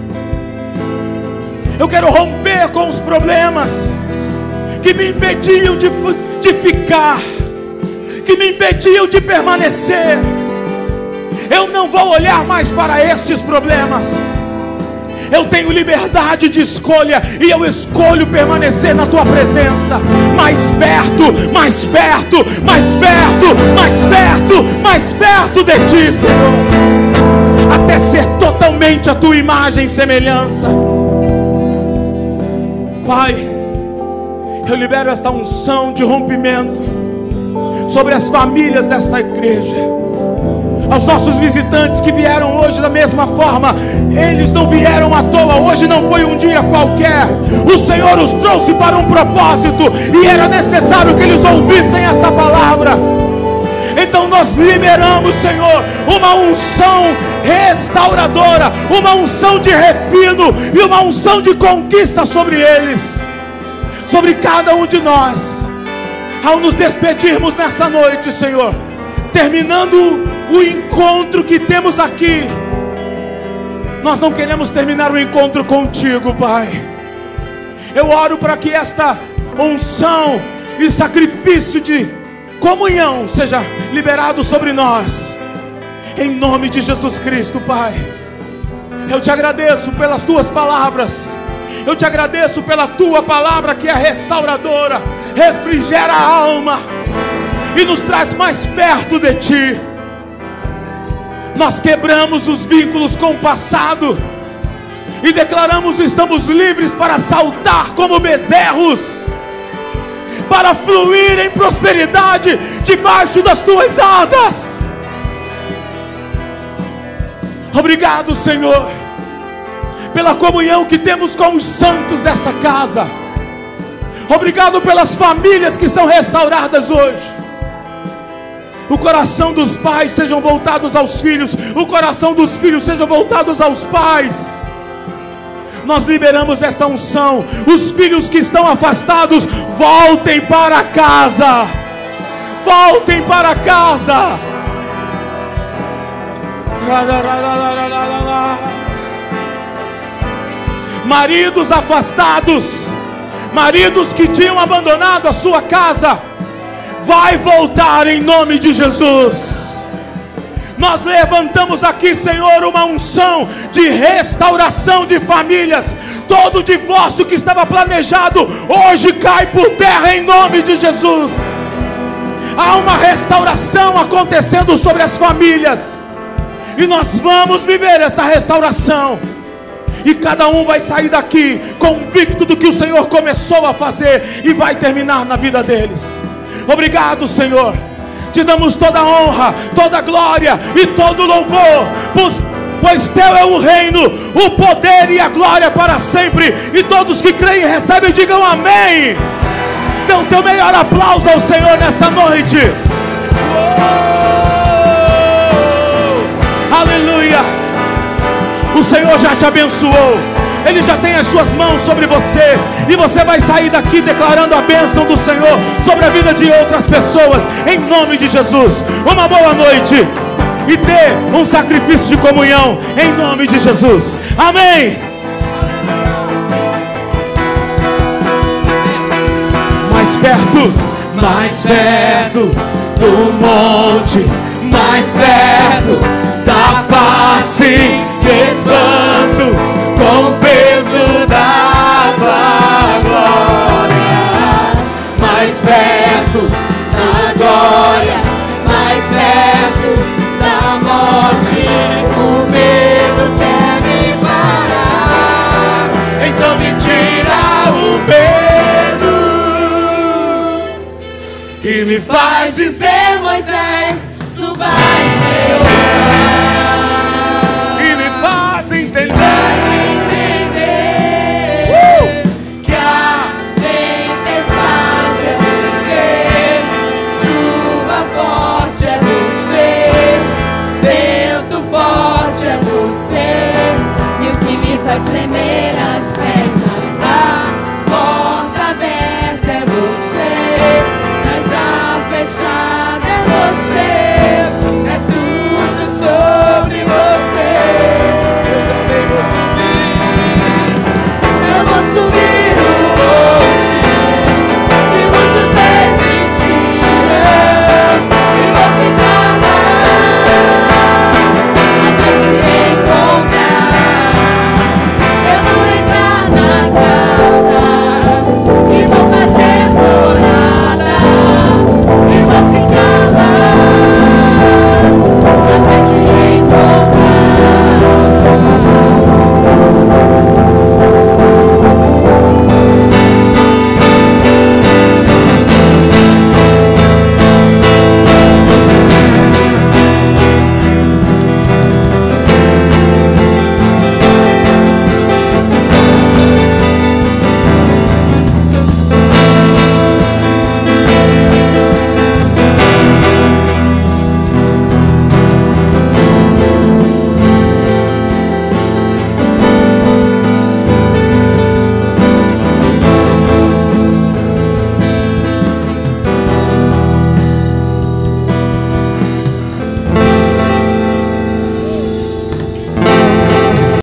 Eu quero romper com os problemas que me impediam de, de ficar, que me impediam de permanecer. Eu não vou olhar mais para estes problemas. Eu tenho liberdade de escolha e eu escolho permanecer na tua presença, mais perto, mais perto, mais perto, mais perto, mais perto de ti, Senhor, até ser totalmente a tua imagem e semelhança. Pai, eu libero esta unção de rompimento sobre as famílias desta igreja. Aos nossos visitantes que vieram hoje da mesma forma, eles não vieram à toa, hoje não foi um dia qualquer. O Senhor os trouxe para um propósito e era necessário que eles ouvissem esta palavra. Então nós liberamos, Senhor, uma unção restauradora, uma unção de refino e uma unção de conquista sobre eles sobre cada um de nós. Ao nos despedirmos nessa noite, Senhor, terminando o encontro que temos aqui, Nós não queremos terminar o encontro contigo, Pai. Eu oro para que esta unção e sacrifício de comunhão seja liberado sobre nós. Em nome de Jesus Cristo, Pai. Eu te agradeço pelas tuas palavras. Eu te agradeço pela tua palavra que é restauradora, refrigera a alma e nos traz mais perto de ti. Nós quebramos os vínculos com o passado e declaramos estamos livres para saltar como bezerros, para fluir em prosperidade debaixo das tuas asas. Obrigado, Senhor, pela comunhão que temos com os santos desta casa. Obrigado pelas famílias que são restauradas hoje o coração dos pais sejam voltados aos filhos, o coração dos filhos sejam voltados aos pais. Nós liberamos esta unção. Os filhos que estão afastados, voltem para casa. Voltem para casa. Maridos afastados, maridos que tinham abandonado a sua casa vai voltar em nome de Jesus. Nós levantamos aqui, Senhor, uma unção de restauração de famílias. Todo divórcio que estava planejado hoje cai por terra em nome de Jesus. Há uma restauração acontecendo sobre as famílias. E nós vamos viver essa restauração. E cada um vai sair daqui convicto do que o Senhor começou a fazer e vai terminar na vida deles. Obrigado, Senhor. Te damos toda honra, toda glória e todo louvor, pois, teu é o reino, o poder e a glória para sempre. E todos que creem recebem, digam amém. Dê o teu melhor aplauso ao Senhor nessa noite. Oh, aleluia. O Senhor já te abençoou. Ele já tem as suas mãos sobre você, e você vai sair daqui declarando a bênção do Senhor sobre a vida de outras pessoas, em nome de Jesus. Uma boa noite e dê um sacrifício de comunhão, em nome de Jesus. Amém. Mais perto, mais perto do monte, mais perto da face espanto com me faz dizer.